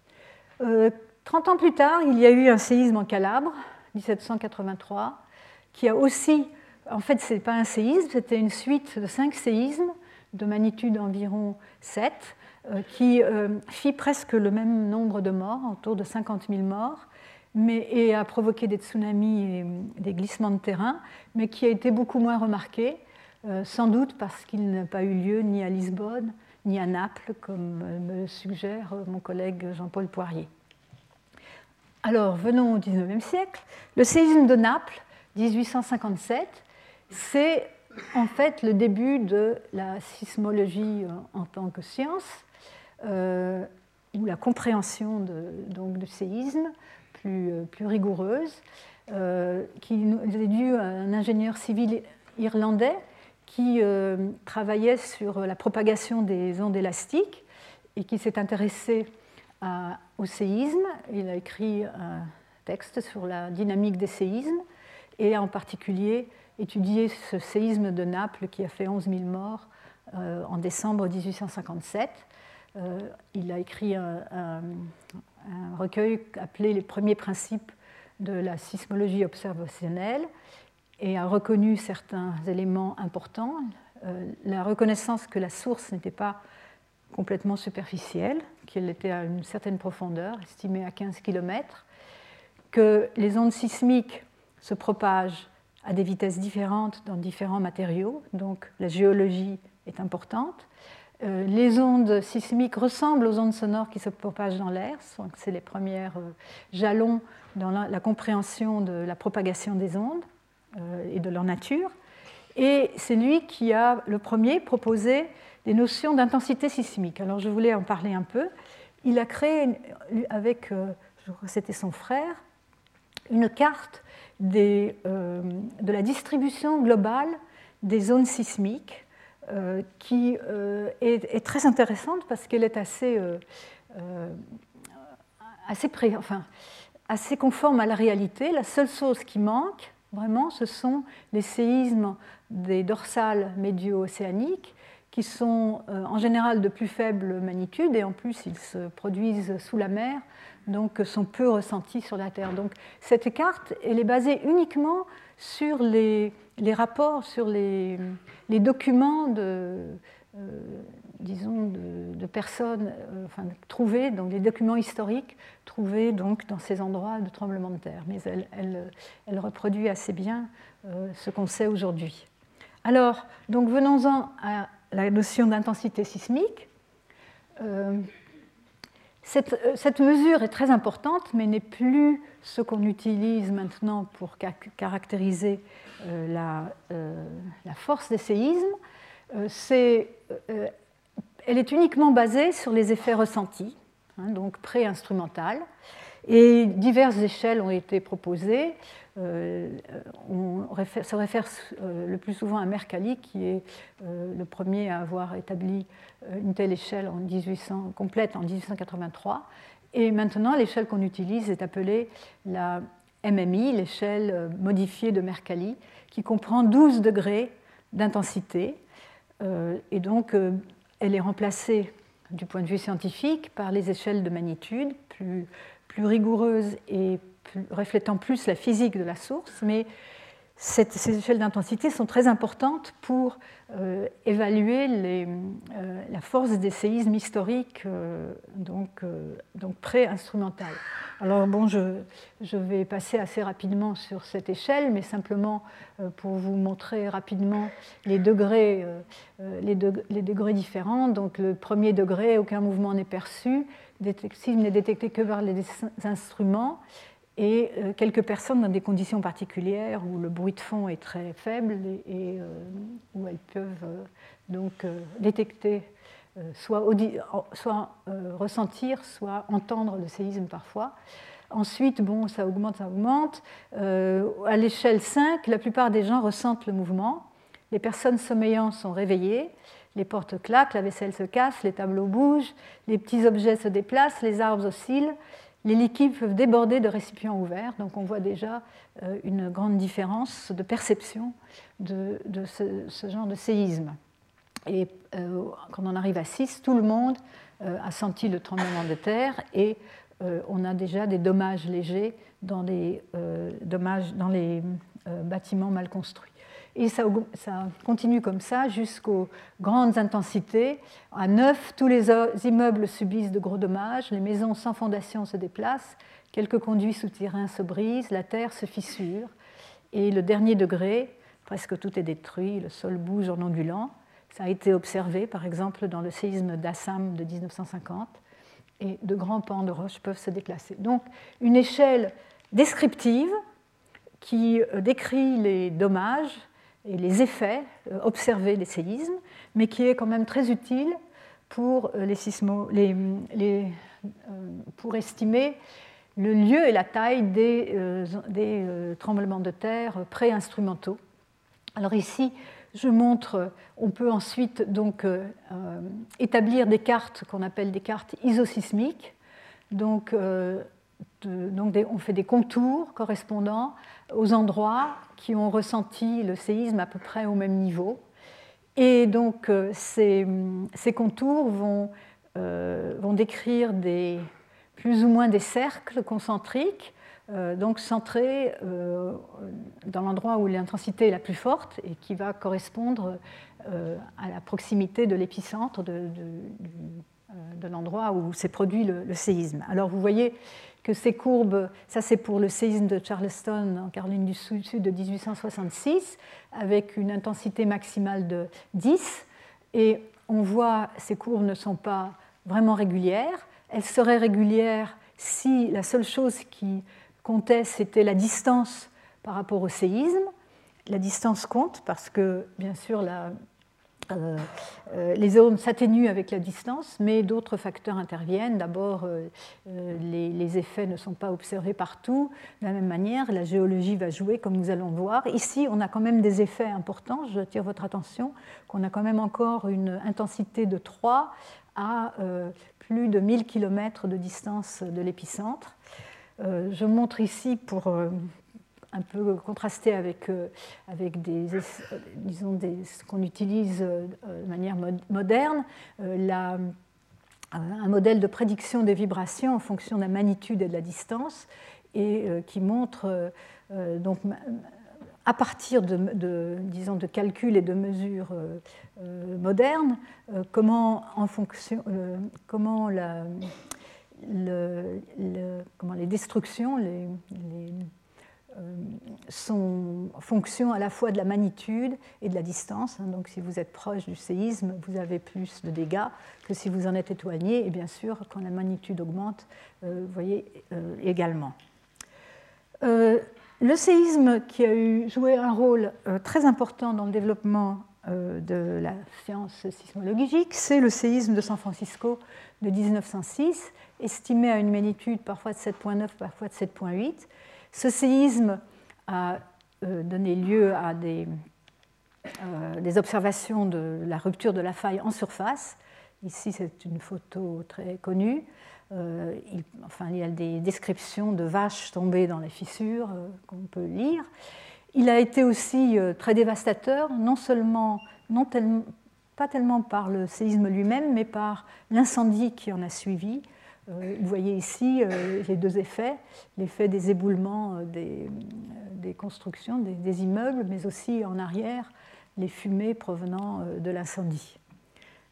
Trente ans plus tard, il y a eu un séisme en Calabre, 1783, qui a aussi, en fait, ce n'est pas un séisme, c'était une suite de cinq séismes de magnitude environ 7, qui fit presque le même nombre de morts, autour de 50 000 morts, mais, et a provoqué des tsunamis et des glissements de terrain, mais qui a été beaucoup moins remarqué, euh, sans doute parce qu'il n'a pas eu lieu ni à Lisbonne, ni à Naples, comme me suggère mon collègue Jean-Paul Poirier. Alors, venons au XIXe siècle. Le séisme de Naples, 1857, c'est en fait le début de la sismologie euh, en tant que science, euh, ou la compréhension donc, du séisme, euh, plus, rigoureuse, euh, qui est due à un ingénieur civil irlandais qui euh, travaillait sur la propagation des ondes élastiques et qui s'est intéressé au séisme. Il a écrit un texte sur la dynamique des séismes et en particulier étudié ce séisme de Naples qui a fait 11 000 morts en décembre 1857. il a écrit un recueil appelé Les premiers principes de la sismologie observationnelle et a reconnu certains éléments importants. Euh, la reconnaissance que la source n'était pas complètement superficielle, qu'elle était à une certaine profondeur, estimée à 15 km, que les ondes sismiques se propagent à des vitesses différentes dans différents matériaux, donc la géologie est importante, les ondes sismiques ressemblent aux ondes sonores qui se propagent dans l'air. C'est les premiers jalons dans la, compréhension de la propagation des ondes et de leur nature. Et c'est lui qui a le premier proposé des notions d'intensité sismique. Alors je voulais en parler un peu. Il a créé, avec, je crois que c'était son frère, une carte euh, de la distribution globale des zones sismiques, euh, qui euh, est, très intéressante parce qu'elle est assez, assez, enfin, assez conforme à la réalité. La seule chose qui manque, vraiment, ce sont les séismes des dorsales médio-océaniques qui sont en général de plus faible magnitude et en plus ils se produisent sous la mer, donc sont peu ressentis sur la Terre. Donc cette carte, elle est basée uniquement sur les, rapports, sur les, documents de, euh, disons, de, personnes euh, trouvées, donc des documents historiques trouvés donc, dans ces endroits de tremblement de terre. Mais elle, reproduit assez bien euh, ce qu'on sait aujourd'hui. Alors, donc venons-en à la notion d'intensité sismique. Euh, cette, mesure est très importante, mais n'est plus ce qu'on utilise maintenant pour caractériser euh, euh, la, force des séismes. elle est uniquement basée sur les effets ressentis, hein, donc pré-instrumental, et diverses échelles ont été proposées. on se réfère le plus souvent à Mercalli, qui est le premier à avoir établi euh, une telle échelle en 1800, complète en 1883. Et maintenant, l'échelle qu'on utilise est appelée la MMI, l'échelle euh, modifiée de Mercalli, qui comprend 12 degrés d'intensité. Euh, et donc, elle est remplacée du point de vue scientifique par les échelles de magnitude, plus, plus rigoureuses et reflétant plus la physique de la source, mais ces échelles d'intensité sont très importantes pour euh, évaluer euh, la force des séismes historiques, euh, donc, pré-instrumentales. Alors bon, je, vais passer assez rapidement sur cette échelle, mais simplement pour vous montrer rapidement les degrés, les, degrés différents. Donc le premier degré, aucun mouvement n'est perçu, séisme n'est détecté que par les instruments et euh, quelques personnes dans des conditions particulières où le bruit de fond est très faible et, euh, où elles peuvent euh, donc détecter, soit, ressentir, soit entendre le séisme parfois. Ensuite, bon, ça augmente, ça augmente. à l'échelle 5, la plupart des gens ressentent le mouvement. Les personnes sommeillantes sont réveillées. Les portes claquent, la vaisselle se casse, les tableaux bougent, les petits objets se déplacent, les arbres oscillent les liquides peuvent déborder de récipients ouverts. Donc on voit déjà euh, une grande différence de perception de, ce, genre de séisme. Et euh, quand on arrive à 6, tout le monde euh, a senti le tremblement de terre et on a déjà des dommages légers dans les, dommages dans les bâtiments mal construits. Et ça, continue comme ça jusqu'aux grandes intensités. À neuf, tous les immeubles subissent de gros dommages, les maisons sans fondation se déplacent, quelques conduits souterrains se brisent, la terre se fissure. Et le dernier degré, presque tout est détruit, le sol bouge en ondulant. Ça a été observé, par exemple, dans le séisme d'Assam de 1950, et de grands pans de roches peuvent se déplacer. Donc, une échelle descriptive qui euh, décrit les dommages et les effets euh, observés des séismes, mais qui est quand même très utile pour, euh, les euh, pour estimer le lieu et la taille des, des tremblements de terre pré-instrumentaux. Alors ici, je montre, on peut ensuite donc établir des cartes qu'on appelle des cartes isosismiques. Donc, donc on fait des contours correspondant aux endroits qui ont ressenti le séisme à peu près au même niveau. Et donc euh, ces, contours vont, euh, vont, décrire plus ou moins des cercles concentriques, euh, donc centrés dans l'endroit où l'intensité est la plus forte et qui va correspondre à la proximité de l'épicentre de, de, l'endroit où s'est produit le, le, séisme. Alors vous voyez que ces courbes, ça c'est pour le séisme de Charleston en Caroline du Sud de 1866, avec une intensité maximale de 10. Et on voit ces courbes ne sont pas vraiment régulières. Elles seraient régulières si la seule chose qui comptait, c'était la distance par rapport au séisme. La distance compte parce que, bien sûr, la, euh, euh, les zones s'atténuent avec la distance, mais d'autres facteurs interviennent. D'abord, euh, les, effets ne sont pas observés partout. De la même manière, la géologie va jouer, comme nous allons voir. Ici, on a quand même des effets importants. Je tire votre attention qu'on a quand même encore une intensité de 3 à plus de 1000 km de distance de l'épicentre. je montre ici pour un peu contrasté avec, euh, avec des, disons des, ce qu'on utilise euh, de manière moderne, euh, la, un modèle de prédiction des vibrations en fonction de la magnitude et de la distance, et qui montre donc à partir de, disons, de calculs et de mesures modernes, comment, en fonction, comment, la, comment les destructions, les, sont fonction à la fois de la magnitude et de la distance. Hein. Donc si vous êtes proche du séisme, vous avez plus de dégâts que si vous en êtes éloigné. Et bien sûr, quand la magnitude augmente, euh, vous voyez euh, également. le séisme qui a joué un rôle très important dans le développement de la science sismologique, c'est le séisme de San Francisco de 1906, estimé à une magnitude parfois de 7.9, parfois de 7.8 ce séisme a euh, donné lieu à des, euh, des, observations de la rupture de la faille en surface. Ici, c'est une photo très connue. Euh, il, enfin, il y a des descriptions de vaches tombées dans les fissures qu'on peut lire. Il a été aussi très dévastateur, non seulement, pas tellement par le séisme lui-même, mais par l'incendie qui en a suivi. Euh, vous voyez ici euh, les deux effets, l'effet des éboulements euh, des, constructions, des, immeubles, mais aussi en arrière les fumées provenant de l'incendie.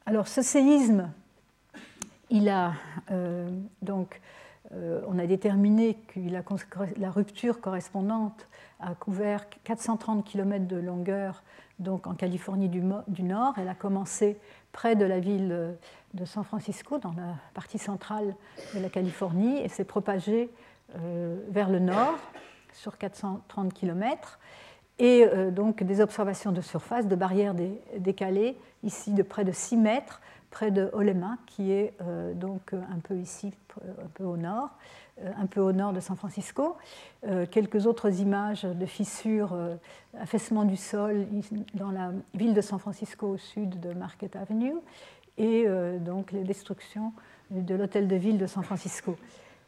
Alors ce séisme, il a donc on a déterminé que la, rupture correspondante a couvert 430 km de longueur donc en Californie du, du Nord. Elle a commencé près de la ville de San Francisco, dans la partie centrale de la Californie, et s'est propagé euh, vers le nord, sur 430 km, et euh, donc des observations de surface, de barrières décalées, ici de près de 6 mètres, près de Olema, qui est euh, donc un peu ici, un peu au nord, un peu au nord de San Francisco. quelques autres images de fissures, affaissement du sol dans la ville de San Francisco au sud de Market Avenue et euh, donc les destructions de l'hôtel de ville de San Francisco.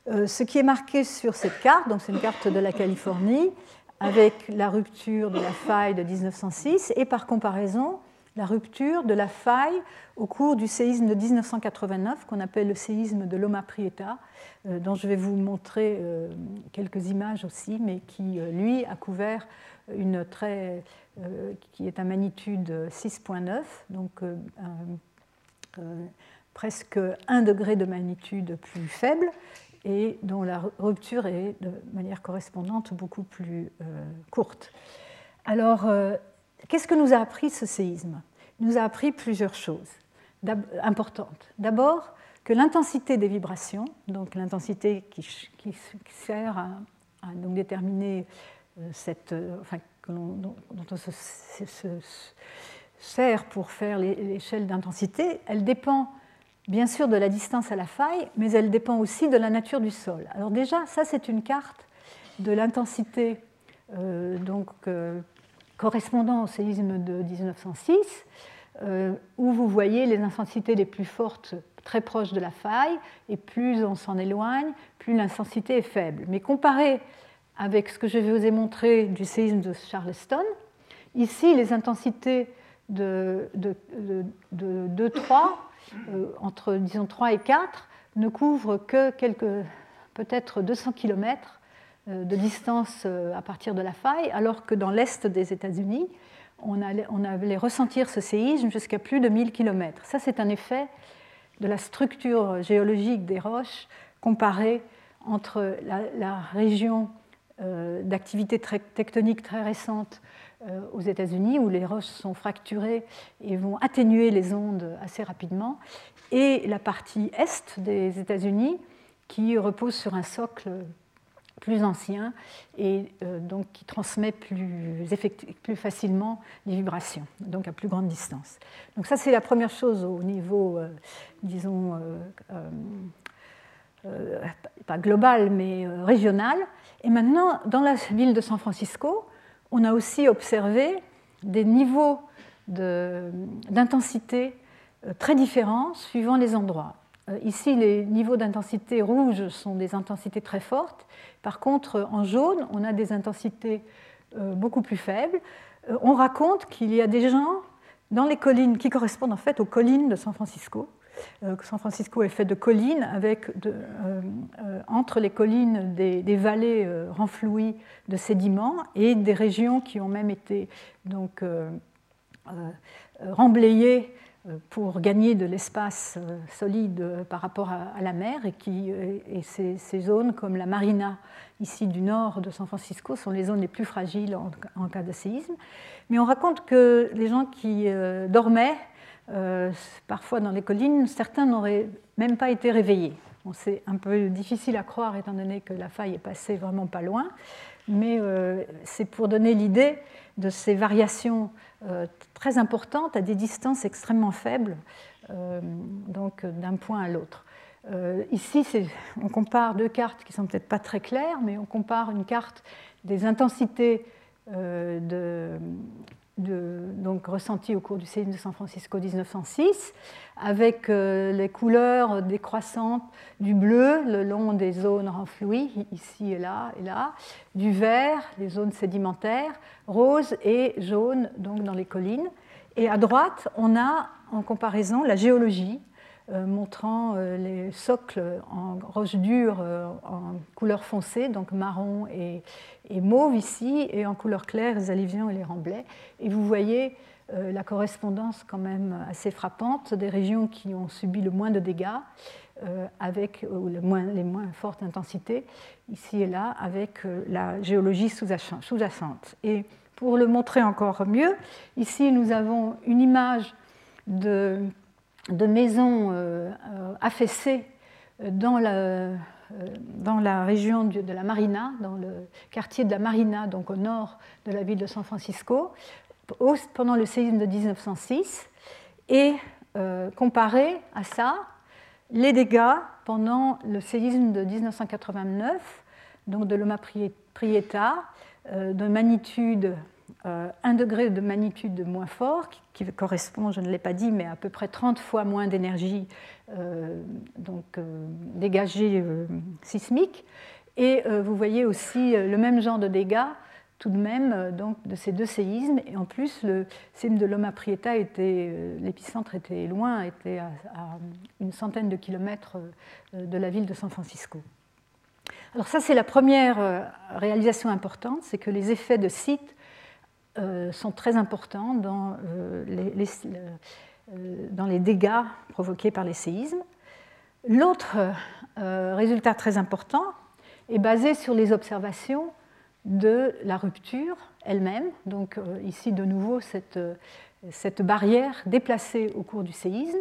Euh, ce qui est marqué sur cette carte, donc c'est une carte de la Californie, avec la rupture de la faille de 1906 et par comparaison la rupture de la faille au cours du séisme de 1989 qu'on appelle le séisme de Loma Prieta, euh, dont je vais vous montrer quelques images aussi, mais qui lui a couvert une très, qui est à magnitude 6.9, donc euh, presque un degré de magnitude plus faible et dont la rupture est de manière correspondante beaucoup plus euh, courte. Alors, euh, qu'est-ce que nous a appris ce séisme? Il nous a appris plusieurs choses importantes. D'abord, que l'intensité des vibrations, donc l'intensité qui, sert à, donc déterminer cette, enfin, sert pour faire l'échelle d'intensité, elle dépend bien sûr de la distance à la faille, mais elle dépend aussi de la nature du sol. Alors déjà, ça c'est une carte de l'intensité euh, donc euh, correspondant au séisme de 1906, euh, où vous voyez les intensités les plus fortes très proches de la faille, et plus on s'en éloigne, plus l'intensité est faible. Mais comparé avec ce que je vous ai montré du séisme de Charleston, ici les intensités de, 2, 3, euh, entre disons 3 et 4, ne couvre que quelques, peut-être 200 km euh, de distance euh, à partir de la faille, alors que dans l'est des États-Unis, on allait, on allait ressentir ce séisme jusqu'à plus de 1000 km. Ça, c'est un effet de la structure géologique des roches comparée entre la, région d'activité tectonique très récente aux États-Unis, où les roches sont fracturées et vont atténuer les ondes assez rapidement, et la partie est des États-Unis, qui repose sur un socle plus ancien et euh, donc qui transmet plus, facilement les vibrations, donc à plus grande distance. Donc ça c'est la première chose au niveau, euh, disons, euh, pas global mais régional. Et maintenant, dans la ville de San Francisco, on a aussi observé des niveaux d'intensité très différents suivant les endroits. Euh, ici, les niveaux d'intensité rouge sont des intensités très fortes. Par contre, en jaune, on a des intensités euh, beaucoup plus faibles. Euh, on raconte qu'il y a des gens dans les collines qui correspondent en fait aux collines de San Francisco. San Francisco est fait de collines avec entre les collines des, vallées renflouies de sédiments et des régions qui ont même été donc remblayées euh, pour gagner de l'espace euh, solide par rapport à, la mer et, qui, euh, et ces, zones comme la marina ici du nord de San Francisco sont les zones les plus fragiles en, cas de séisme. Mais on raconte que les gens qui dormaient parfois dans les collines, certains n'auraient même pas été réveillés. c'est un peu difficile à croire étant donné que la faille est passée vraiment pas loin, mais c'est pour donner l'idée de ces variations euh, très importantes à des distances extrêmement faibles, euh, donc d'un point à l'autre. Euh, ici, on compare deux cartes qui sont peut-être pas très claires, mais on compare une carte des intensités de, donc ressenti au cours du séisme de San Francisco 1906, avec euh, les couleurs décroissantes du bleu le long des zones renflouies, ici et là et là, du vert, les zones sédimentaires, rose et jaune donc dans les collines. Et à droite, on a en comparaison la géologie, montrant euh, les socles en roche dure euh, en couleur foncée, donc marron et, mauve ici, et en couleur claire les alluvions et les remblais. Et vous voyez la correspondance quand même assez frappante des régions qui ont subi le moins de dégâts, avec les moins fortes intensités, ici et là, avec la géologie sous-jacente. Et pour le montrer encore mieux, ici nous avons une image de de maisons euh, euh, affaissées dans la, euh, dans la région de la Marina, dans le quartier de la Marina, donc au nord de la ville de San Francisco, pendant le séisme de 1906, et comparer à ça les dégâts pendant le séisme de 1989, donc de Loma Prieta, de magnitude un degré de magnitude moins fort, qui, correspond, je ne l'ai pas dit, mais à peu près 30 fois moins d'énergie euh, euh, dégagée sismique. Et vous voyez aussi le même genre de dégâts tout de même donc, de ces deux séismes. Et en plus, le séisme de Loma Prieta, était, l'épicentre était loin, était à, une centaine de kilomètres de la ville de San Francisco. Alors ça, c'est la première réalisation importante, c'est que les effets de site euh, sont très importants dans, euh, les, euh, dans, les, dégâts provoqués par les séismes. L'autre résultat très important est basé sur les observations de la rupture elle-même. Donc ici de nouveau cette, barrière déplacée au cours du séisme.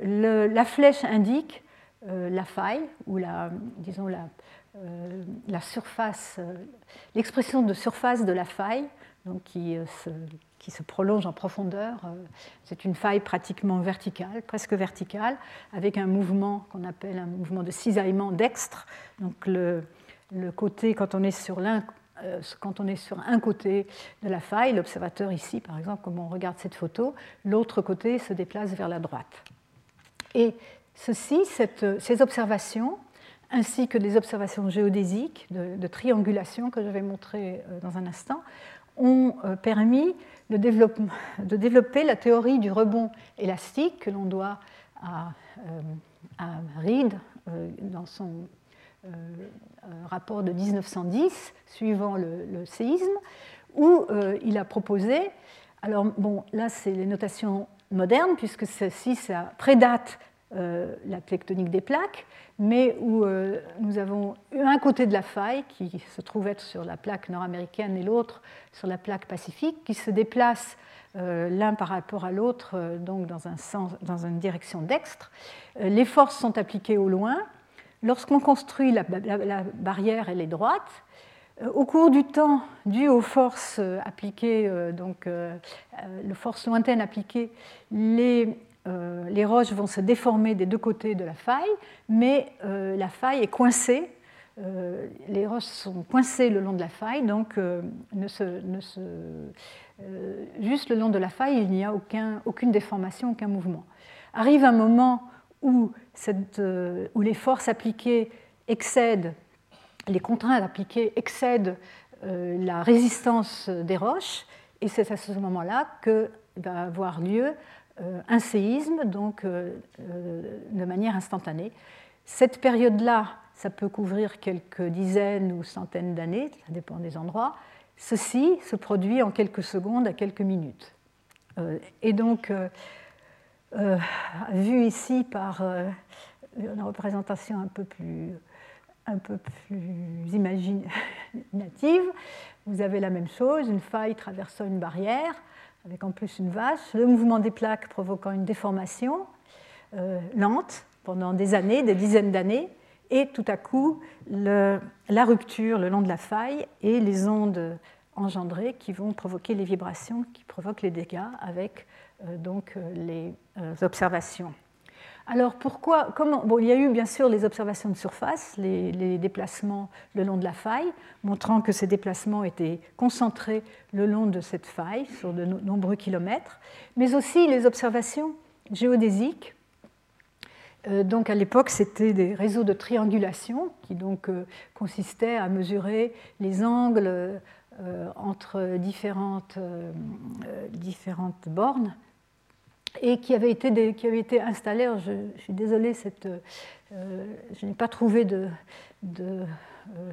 la flèche indique la faille ou la, disons la surface, l'expression de surface de la faille donc qui, euh, se, qui, se, prolonge en profondeur. Euh, c'est une faille pratiquement verticale, presque verticale, avec un mouvement qu'on appelle un mouvement de cisaillement dextre. Donc le, le côté, quand on est sur l'un euh, quand on est sur un côté de la faille, l'observateur ici, par exemple, comme on regarde cette photo, l'autre côté se déplace vers la droite. Et ceci, ces observations, ainsi que des observations géodésiques de triangulation que je vais montrer dans un instant, ont euh, permis de, développer la théorie du rebond élastique que l'on doit à, euh, Reed euh, dans son rapport de 1910 suivant le, séisme, où il a proposé, alors bon, là c'est les notations modernes, puisque ceci ça prédate la tectonique des plaques, mais où nous avons un côté de la faille qui se trouve être sur la plaque nord-américaine et l'autre sur la plaque pacifique, qui se déplacent l'un par rapport à l'autre, donc dans, un sens, dans une direction dextre. les forces sont appliquées au loin. Lorsqu'on construit la, barrière, elle est droite. Euh, au cours du temps, dû aux forces euh, appliquées, euh, donc les forces lointaines appliquées, les, les, roches vont se déformer des deux côtés de la faille, mais la faille est coincée. les roches sont coincées le long de la faille, donc juste le long de la faille, il n'y a aucun, aucune déformation, aucun mouvement. Arrive un moment où, où les forces appliquées excèdent les contraintes appliquées excèdent euh, la résistance des roches, et c'est à ce moment-là que va avoir lieu euh, un séisme, donc euh, de manière instantanée. Cette période-là, ça peut couvrir quelques dizaines ou centaines d'années, ça dépend des endroits. Ceci se produit en quelques secondes à quelques minutes. et donc, vu ici par une représentation un peu plus un peu plus imaginative, vous avez la même chose, une faille traversant une barrière, avec en plus une vache, le mouvement des plaques provoquant une déformation euh, lente pendant des années, des dizaines d'années, et tout à coup la rupture le long de la faille et les ondes engendrées qui vont provoquer les vibrations qui provoquent les dégâts avec euh, donc euh, les observations. Alors pourquoi bon, Il y a eu bien sûr les observations de surface, les, déplacements le long de la faille, montrant que ces déplacements étaient concentrés le long de cette faille sur de nombreux kilomètres, mais aussi les observations géodésiques. Euh, donc à l'époque, c'était des réseaux de triangulation qui donc euh, consistaient à mesurer les angles euh, entre différentes, différentes bornes et qui avait été, qui avait été installé. je, suis désolée, euh, je n'ai pas trouvé euh,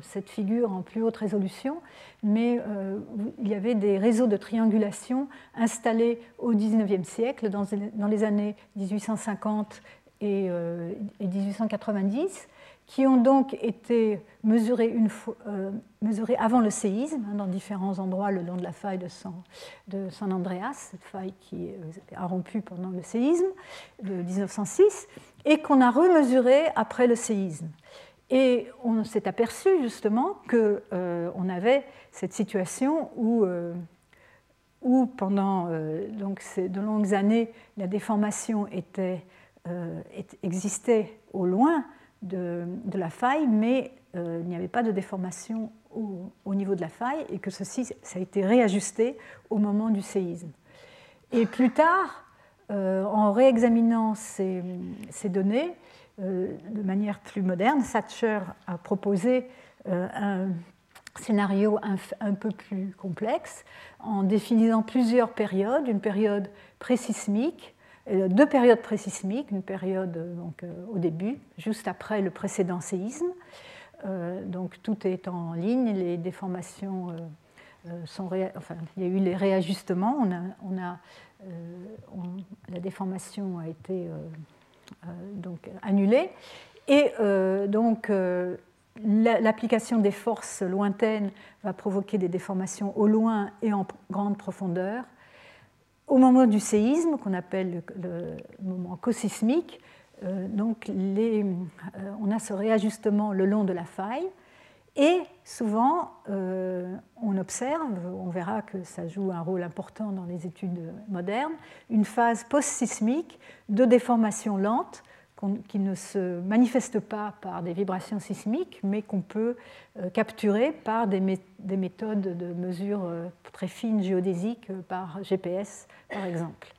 cette figure en plus haute résolution, mais euh, il y avait des réseaux de triangulation installés au XIXe siècle, dans, les années 1850 et, et 1890, qui ont donc été mesurés, une euh, avant le séisme, hein, dans différents endroits le long de la faille de San, de San Andreas, cette faille qui euh, a rompu pendant le séisme de 1906, et qu'on a remesuré après le séisme. Et on s'est aperçu justement qu'on euh, avait cette situation où, où pendant donc ces de longues années, la déformation était, existait au loin, de, la faille, mais euh, il n'y avait pas de déformation au, niveau de la faille et que ceci ça a été réajusté au moment du séisme. Et plus tard, euh, en réexaminant ces, données euh, de manière plus moderne, Thatcher a proposé un scénario un, peu plus complexe en définissant plusieurs périodes, une période présismique, deux périodes présismiques, une période euh, donc, euh, au début, juste après le précédent séisme. donc tout est en ligne, les déformations sont enfin, il y a eu les réajustements, on a, on a la déformation a été donc annulée. Et donc l'application des forces lointaines va provoquer des déformations au loin et en grande profondeur au moment du séisme, qu'on appelle le, moment cosismique, euh, euh, on a ce réajustement le long de la faille. Et souvent, euh, on observe, on verra que ça joue un rôle important dans les études modernes, une phase post-sismique de déformation lente qui ne se manifeste pas par des vibrations sismiques, mais qu'on peut euh, capturer par des, méthodes de mesure euh, très fines géodésiques euh, par GPS, par exemple.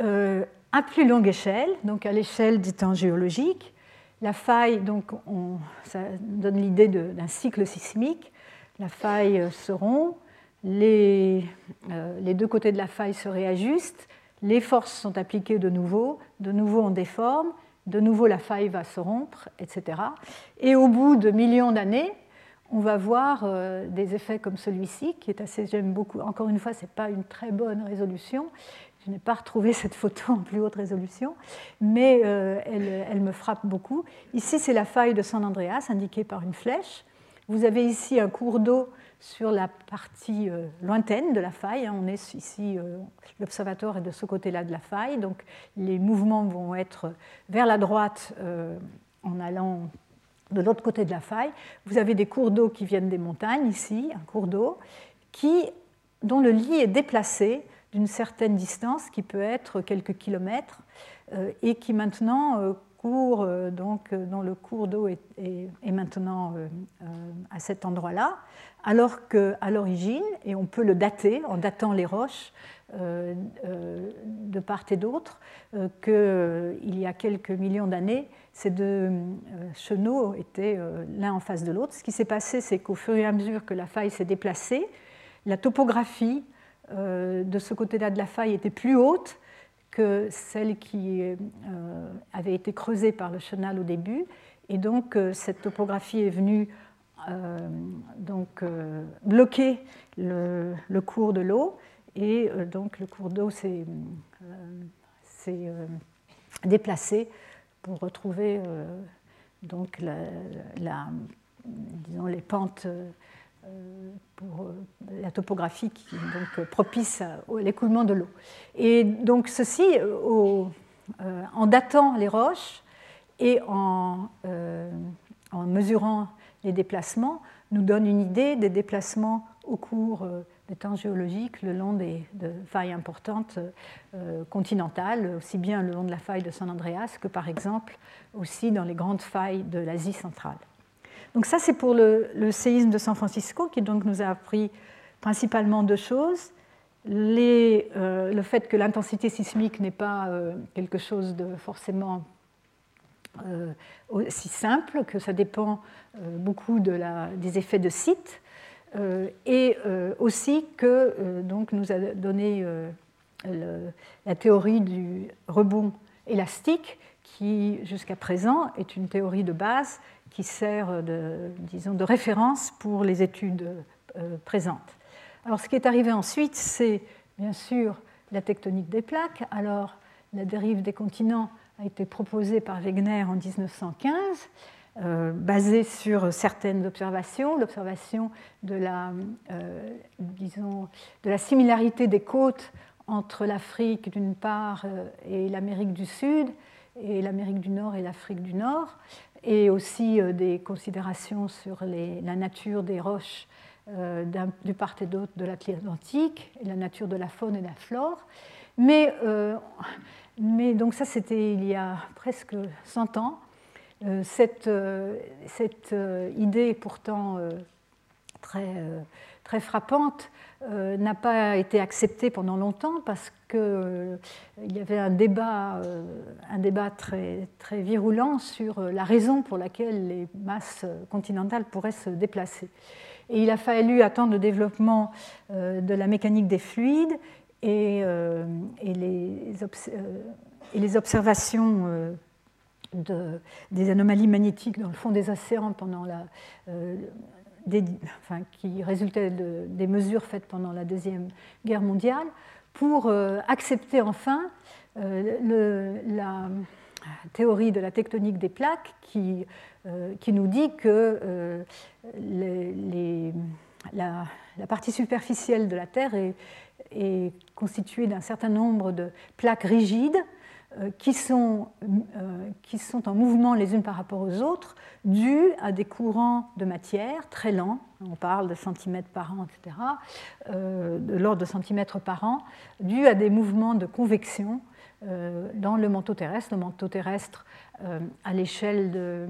à plus longue échelle, donc à l'échelle du temps géologique, la faille, donc ça donne l'idée d'un cycle sismique. La faille se rompt, les, les deux côtés de la faille se réajustent, les forces sont appliquées de nouveau, de nouveau on déforme, de nouveau la faille va se rompre, etc. Et au bout de millions d'années, on va voir euh, des effets comme celui-ci, qui est assez, j'aime beaucoup, encore une fois, ce n'est pas une très bonne résolution. Je n'ai pas retrouvé cette photo en plus haute résolution, mais elle, me frappe beaucoup. Ici, c'est la faille de San Andreas, indiquée par une flèche. Vous avez ici un cours d'eau sur la partie lointaine de la faille. Hein. On est ici, l'observatoire est de ce côté-là de la faille, donc les mouvements vont être vers la droite en allant de l'autre côté de la faille, vous avez des cours d'eau qui viennent des montagnes, ici, un cours d'eau, dont le lit est déplacé d'une certaine distance, qui peut être quelques kilomètres, euh, et qui maintenant euh, court, euh, donc, dont le cours d'eau est, maintenant à cet endroit-là, alors qu'à l'origine, et on peut le dater en datant les roches, de part et d'autre, qu'il y a quelques millions d'années, ces deux euh, chenaux étaient euh, l'un en face de l'autre. Ce qui s'est passé, c'est qu'au fur et à mesure que la faille s'est déplacée, la topographie euh, de ce côté-là de la faille était plus haute que celle qui avait été creusée par le chenal au début. Et donc, cette topographie est venue donc, bloquer le, cours de l'eau. Et donc, le cours d'eau s'est déplacé pour retrouver euh, donc la, disons, les pentes euh, pour euh, la topographie qui est donc propice à l'écoulement de l'eau. Et donc ceci, en datant les roches et en, mesurant les déplacements, nous donne une idée des déplacements au cours des temps géologiques le long des de failles importantes euh, continentales, aussi bien le long de la faille de San Andreas que par exemple aussi dans les grandes failles de l'Asie centrale. Donc ça c'est pour le, séisme de San Francisco qui donc nous a appris principalement deux choses. Euh, le fait que l'intensité sismique n'est pas euh, quelque chose de forcément aussi simple, que ça dépend beaucoup des effets de site, euh, et euh, aussi que euh, donc, nous a donné la théorie du rebond élastique, qui jusqu'à présent est une théorie de base qui sert de, disons, de référence pour les études présentes. Alors ce qui est arrivé ensuite, c'est bien sûr la tectonique des plaques. Alors la dérive des continents a été proposée par Wegener en 1915. Euh, basé sur certaines observations, l'observation de la, euh, de la similarité des côtes entre l'Afrique d'une part euh, et l'Amérique du Sud, et l'Amérique du Nord et l'Afrique du Nord, et aussi des considérations sur la nature des roches du part et d'autre de l'Atlantique, et la nature de la faune et de la flore. Mais, mais donc ça, c'était il y a presque 100 ans. Euh, cette, euh, cette euh, idée pourtant très, frappante n'a pas été acceptée pendant longtemps parce qu'il y avait un débat, un débat très, très virulent sur la raison pour laquelle les masses continentales pourraient se déplacer. Et il a fallu attendre le développement de la mécanique des fluides et, et, les, et les, observations des anomalies magnétiques dans le fond des océans pendant la, euh, qui résultaient des mesures faites pendant la Deuxième Guerre mondiale, pour euh, accepter enfin euh, la théorie de la tectonique des plaques qui, qui nous dit que la, partie superficielle de la Terre est, constituée d'un certain nombre de plaques rigides euh, qui sont, euh, qui sont en mouvement les unes par rapport aux autres, dus à des courants de matière très lents, on parle de centimètres par an, etc., euh, de l'ordre de centimètres par an, dus à des mouvements de convection dans le manteau terrestre. Le manteau terrestre, à l'échelle de,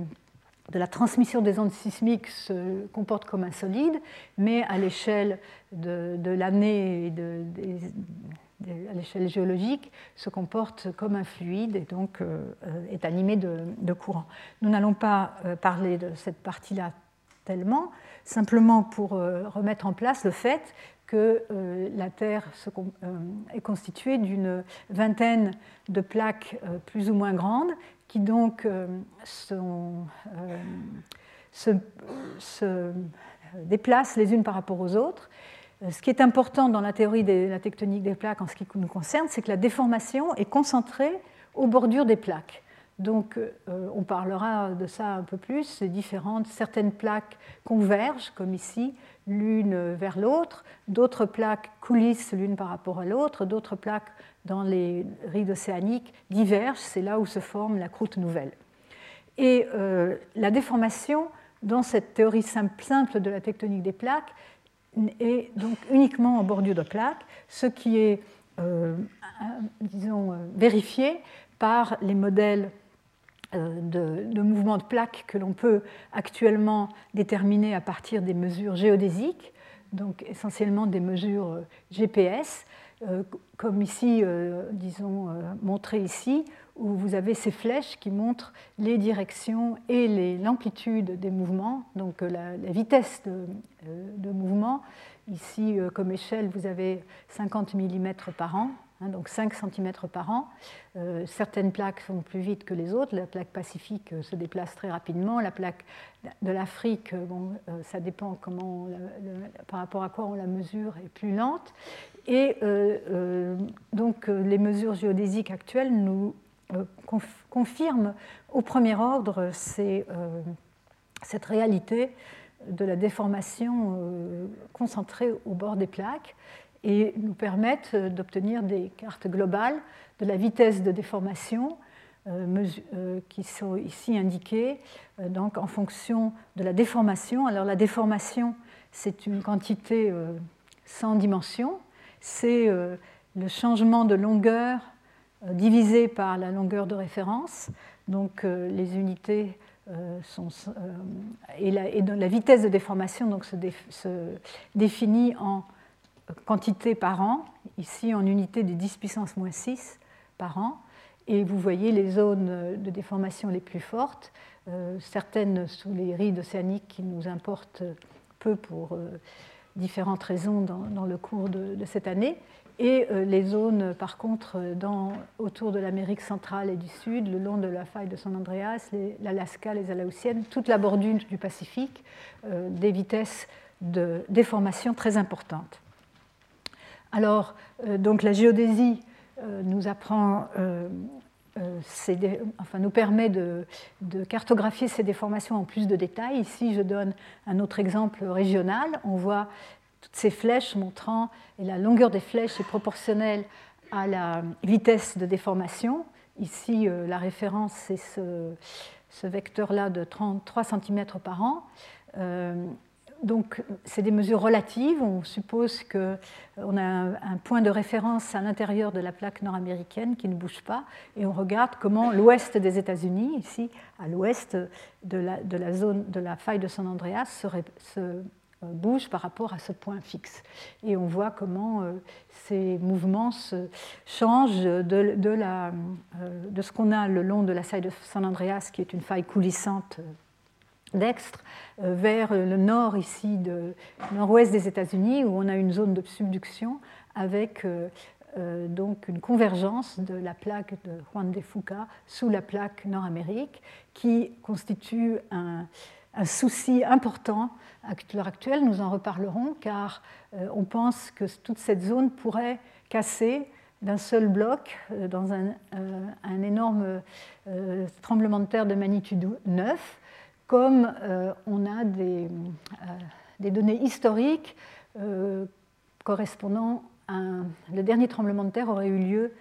la transmission des ondes sismiques se comporte comme un solide, mais à l'échelle de, l'année et de, à l'échelle géologique, se comporte comme un fluide et donc euh, euh, est animé de, courant. Nous n'allons pas euh, parler de cette partie-là tellement, simplement pour remettre en place le fait que la Terre est constituée d'une vingtaine de plaques plus ou moins grandes qui donc se, déplacent les unes par rapport aux autres ce qui est important dans la théorie de la tectonique des plaques en ce qui nous concerne, c'est que la déformation est concentrée aux bordures des plaques. Donc on parlera de ça un peu plus, c'est différentes. Certaines plaques convergent, comme ici, l'une vers l'autre, d'autres plaques coulissent l'une par rapport à l'autre, d'autres plaques dans les rides océaniques divergent, c'est là où se forme la croûte nouvelle. Et euh, la déformation dans cette théorie simple, de la tectonique des plaques est donc uniquement en bordure de plaques, ce qui est, euh, disons, euh, vérifié par les modèles de, de mouvements de plaques que l'on peut actuellement déterminer à partir des mesures géodésiques, donc essentiellement des mesures GPS, comme ici, disons, montré ici, où vous avez ces flèches qui montrent les directions et l'amplitude des mouvements, donc euh, la, vitesse de, euh, mouvement. Ici, euh, comme échelle, vous avez 50 mm par an, hein, donc 5 cm par an. certaines plaques vont plus vite que les autres. La plaque pacifique se déplace très rapidement. La plaque de l'Afrique, ça dépend comment par rapport à quoi on la mesure, est plus lente. Et donc les mesures géodésiques actuelles nous euh, confirme au premier ordre euh, cette réalité de la déformation euh, concentrée au bord des plaques et nous permettent d'obtenir des cartes globales de la vitesse de déformation qui sont ici indiquées donc en fonction de la déformation. Alors la déformation, c'est une quantité sans dimension, c'est le changement de longueur euh, divisé par la longueur de référence. Donc euh, les unités euh, sont, et, la, vitesse de déformation donc, se, se, définit en quantité par an, ici en unité de 10 puissance moins 6 par an. Et vous voyez les zones de déformation les plus fortes, certaines sous les rides océaniques qui nous importent peu pour différentes raisons dans, le cours de, cette année, et euh, les zones, par contre, dans, autour de l'Amérique centrale et du Sud, le long de la faille de San Andreas, l'Alaska, les, Alaousiennes, toute la bordure du Pacifique, euh, des vitesses de déformation très importantes. Alors, euh, donc la géodésie nous apprend, enfin, nous permet de, de, cartographier ces déformations en plus de détails. Ici, je donne un autre exemple régional. On voit toutes ces flèches montrant, et la longueur des flèches est proportionnelle à la vitesse de déformation. Ici, euh, la référence, c'est ce, vecteur-là de 33 cm par an. Euh, donc, c'est des mesures relatives. On suppose qu'on euh, a un, point de référence à l'intérieur de la plaque nord-américaine qui ne bouge pas, et on regarde comment l'ouest des États-Unis, ici à l'ouest de la, zone de la faille de San Andreas, se, euh, bouge par rapport à ce point fixe. Et on voit comment euh, ces mouvements changent de ce qu'on a le long de la faille de San Andreas, qui est une faille coulissante d'extre, vers le nord ici, de nord-ouest des États-Unis, où on a une zone de subduction avec donc une convergence de la plaque de Juan de Fuca sous la plaque Nord-Amérique, qui constitue un, souci important à l'heure actuelle, nous en reparlerons, car euh, on pense que toute cette zone pourrait casser d'un seul bloc euh, dans un, euh, un énorme tremblement de terre de magnitude 9, comme on a des, des données historiques correspondant à le dernier tremblement de terre aurait eu lieu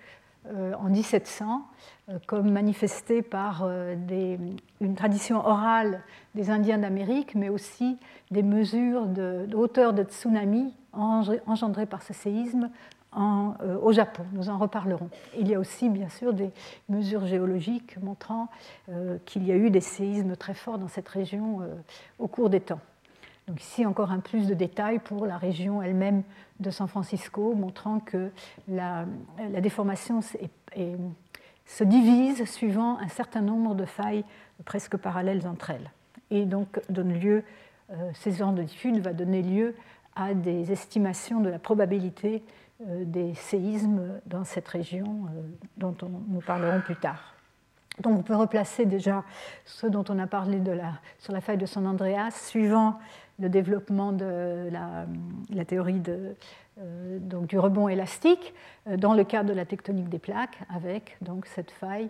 en 1700 euh, comme manifesté par euh, une tradition orale des Indiens d'Amérique, mais aussi des mesures de, hauteur de tsunami engendrées par ce séisme euh, au Japon. Nous en reparlerons. Il y a aussi, bien sûr, des mesures géologiques montrant qu'il y a eu des séismes très forts dans cette région au cours des temps. Donc ici, encore un plus de détails pour la région elle-même de San Francisco, montrant que la, déformation se divisent suivant un certain nombre de failles presque parallèles entre elles. Et donc, donne lieu, euh, ces genres de diffusion va donner lieu à des estimations de la probabilité euh, des séismes dans cette région euh, dont nous parlerons plus tard. Donc on peut replacer déjà ce dont on a parlé sur la faille de San Andreas, suivant le développement de la, théorie de, donc du rebond élastique dans le cadre de la tectonique des plaques, avec donc cette faille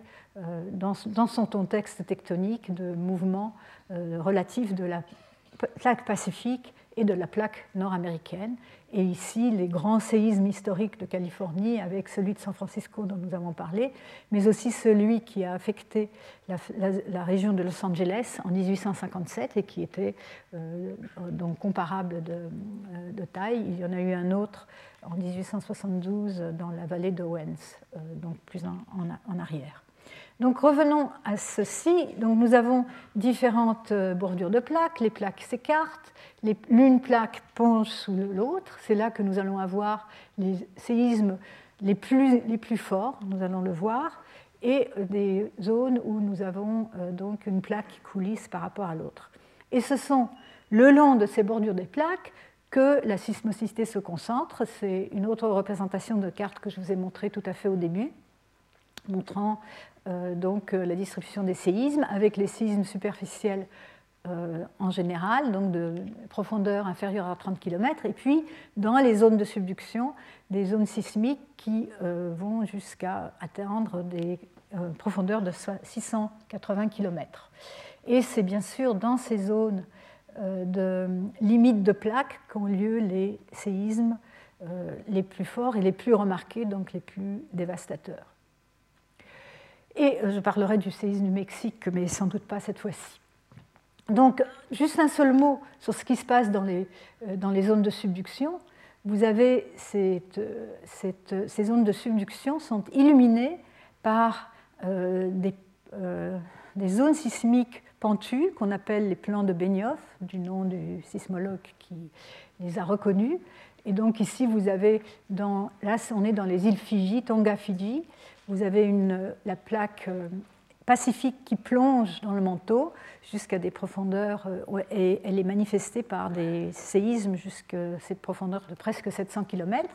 dans, dans son contexte tectonique de mouvement relatif de la plaque pacifique et de la plaque nord-américaine. Et ici, les grands séismes historiques de Californie, avec celui de San Francisco dont nous avons parlé, mais aussi celui qui a affecté la, région de Los Angeles en 1857 et qui était euh, donc comparable euh, de, taille. Il y en a eu un autre en 1872 dans la vallée de Owens, euh, donc plus en arrière. Donc revenons à ceci. Donc nous avons différentes euh, bordures de plaques. Les plaques s'écartent. L'une plaque penche sous l'autre. C'est là que nous allons avoir les séismes les plus, les plus forts. Nous allons le voir. Et des zones où nous avons euh, donc une plaque qui coulisse par rapport à l'autre. Et ce sont le long de ces bordures des plaques que la sismocité se concentre. C'est une autre représentation de carte que je vous ai montrée tout à fait au début, montrant euh, donc euh, la distribution des séismes, avec les séismes superficiels euh, en général, donc de profondeur inférieure à 30 km, et puis dans les zones de subduction, des zones sismiques qui vont jusqu'à atteindre des profondeurs de 680 km. Et c'est bien sûr dans ces zones de limite de plaques qu'ont lieu les séismes les plus forts et les plus remarqués, donc les plus dévastateurs. Et euh, je parlerai du séisme du Mexique, mais sans doute pas cette fois-ci. Donc, juste un seul mot sur ce qui se passe dans les, euh, dans les zones de subduction. Vous avez cette, cette, ces zones de subduction sont illuminées par euh, des, des, zones sismiques pentues qu'on appelle les plans de Benioff, du nom du sismologue qui les a reconnus. Et donc ici, vous avez, dans, là on est dans les îles Fidji, Tonga Fidji, vous avez une, la plaque euh, pacifique qui plonge dans le manteau jusqu'à des profondeurs, euh, et elle est manifestée par des séismes jusqu'à cette profondeur de presque 700 km.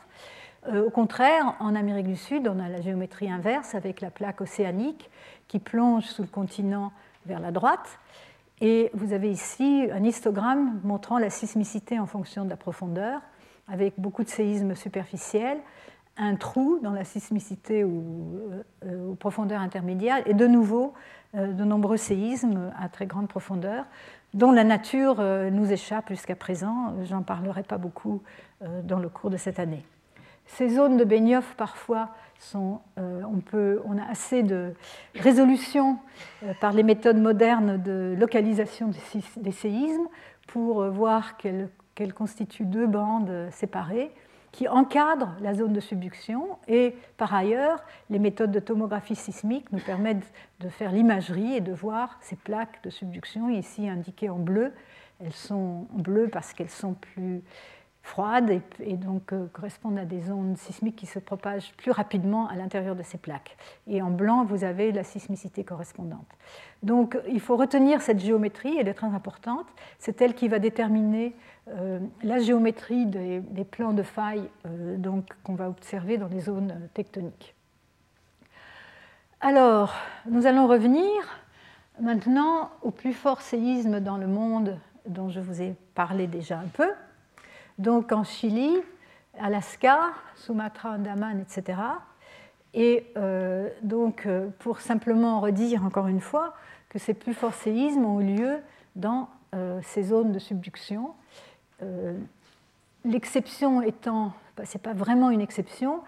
Euh, au contraire, en Amérique du Sud, on a la géométrie inverse avec la plaque océanique qui plonge sous le continent vers la droite. Et vous avez ici un histogramme montrant la sismicité en fonction de la profondeur, avec beaucoup de séismes superficiels, un trou dans la sismicité ou euh, aux profondeurs intermédiaires, et de nouveau euh, de nombreux séismes à très grande profondeur, dont la nature euh, nous échappe jusqu'à présent. J'en parlerai pas beaucoup dans le cours de cette année. Ces zones de Benioff, parfois, sont, on, a assez de résolution par les méthodes modernes de localisation des séismes pour voir qu'elles constituent deux bandes séparées qui encadrent la zone de subduction et par ailleurs, les méthodes de tomographie sismique nous permettent de faire l'imagerie et de voir ces plaques de subduction ici indiquées en bleu. Elles sont en bleu parce qu'elles sont plus froides et, donc euh, correspondent à des ondes sismiques qui se propagent plus rapidement à l'intérieur de ces plaques. Et en blanc, vous avez la sismicité correspondante. Donc il faut retenir cette géométrie, elle est très importante. C'est elle qui va déterminer euh, la géométrie des, plans de faille euh, qu'on va observer dans les zones tectoniques. Alors, nous allons revenir maintenant au plus fort séisme dans le monde dont je vous ai parlé déjà un peu, donc en Chili, Alaska, Sumatra, Andaman, etc. Et euh, donc, pour simplement redire encore une fois que ces plus forts séismes ont eu lieu dans ces zones de subduction euh, l'exception étant, bah, ce n'est pas vraiment une exception,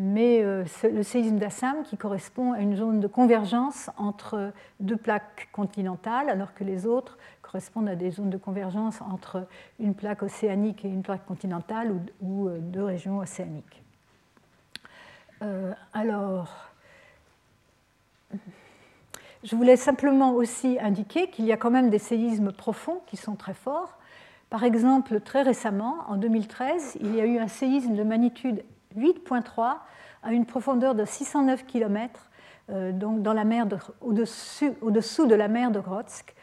mais euh, le séisme d'Assam qui correspond à une zone de convergence entre deux plaques continentales, alors que les autres correspondent à des zones de convergence entre une plaque océanique et une plaque continentale ou, euh, deux régions océaniques. alors, je voulais simplement aussi indiquer qu'il y a quand même des séismes profonds qui sont très forts par exemple, très récemment, en 2013, il y a eu un séisme de magnitude 8.3 à une profondeur de 609 km, euh, donc dans la mer au-dessous, de la mer de Grotsk.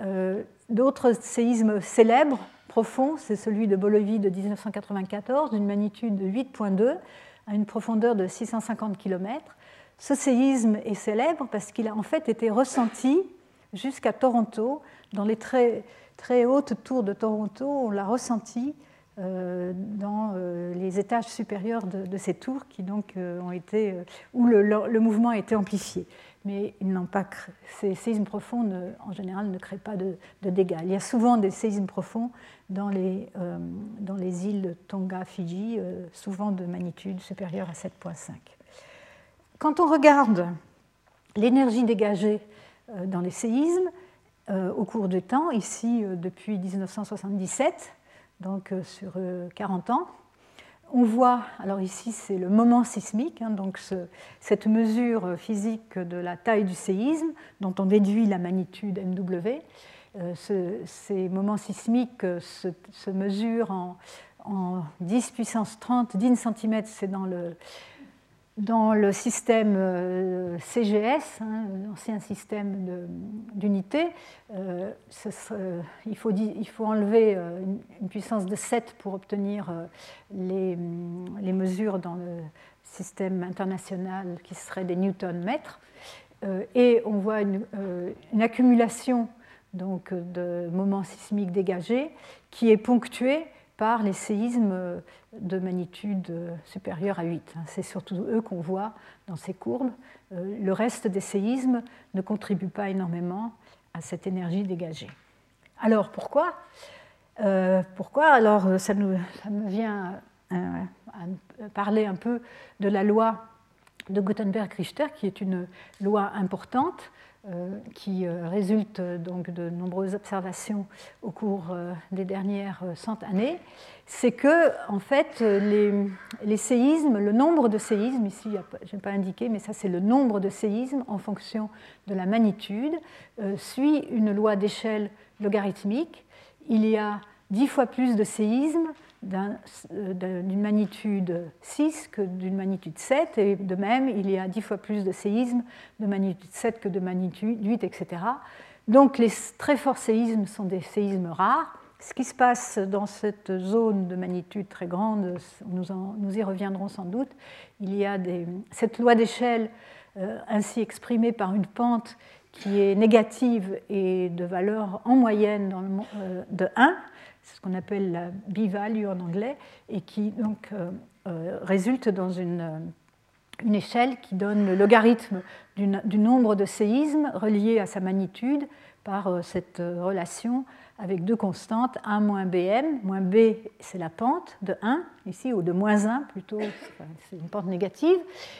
Euh, d'autres séismes célèbres, profonds, c'est celui de Bolivie de 1994, d'une magnitude de 8.2 à une profondeur de 650 km. Ce séisme est célèbre parce qu'il a en fait été ressenti jusqu'à Toronto, dans les très très haute tour de Toronto, on l'a ressenti dans les étages supérieurs de, ces tours qui donc ont été, où le, mouvement a été amplifié mais ils ces séismes profonds, en général, ne créent pas de, dégâts. Il y a souvent des séismes profonds dans les, euh, dans les îles Tonga, Fidji, euh, souvent de magnitude supérieure à 7,5. Quand on regarde l'énergie dégagée euh, dans les séismes au cours du temps, ici depuis 1977, donc sur 40 ans, on voit, alors ici c'est le moment sismique, hein, donc cette mesure physique de la taille du séisme dont on déduit la magnitude MW. Euh, ces moments sismiques se, mesurent en, en, 10 puissance 30, 10 cm, c'est dans le, dans le système euh, CGS, hein, l'ancien système d'unité, euh, il, faut, il, faut, enlever euh, une puissance de 7 pour obtenir les, les, mesures dans le système international qui serait des newton-mètres. et on voit une, une, accumulation donc, de moments sismiques dégagés qui est ponctuée par les séismes de magnitude supérieure à 8. C'est surtout eux qu'on voit dans ces courbes. Euh, le reste des séismes ne contribue pas énormément à cette énergie dégagée. Alors pourquoi? Euh, Pourquoi? Alors ça, nous, me vient à, parler un peu de la loi de Gutenberg-Richter, qui est une loi importante euh, qui euh, résulte donc de nombreuses observations au cours euh, des dernières cent années, c'est que en fait les, séismes, le nombre de séismes, ici je n'ai pas indiqué, mais ça c'est le nombre de séismes en fonction de la magnitude, suit une loi d'échelle logarithmique. Il y a dix fois plus de séismes euh, d'une magnitude 6 que d'une magnitude 7, et de même, il y a 10 fois plus de séismes de magnitude 7 que de magnitude 8, etc. Donc les très forts séismes sont des séismes rares. Ce qui se passe dans cette zone de magnitude très grande, nous, nous y reviendrons sans doute, il y a des, cette loi d'échelle euh, ainsi exprimée par une pente qui est négative et de valeur en moyenne euh, de 1, ce qu'on appelle la b-value en anglais, et qui donc euh, euh, résulte dans une, euh, une, échelle qui donne le logarithme du nombre de séismes reliés à sa magnitude par cette relation avec deux constantes, 1 moins bm, moins b c'est la pente de 1, ici, ou de moins 1 plutôt, c'est une pente négative,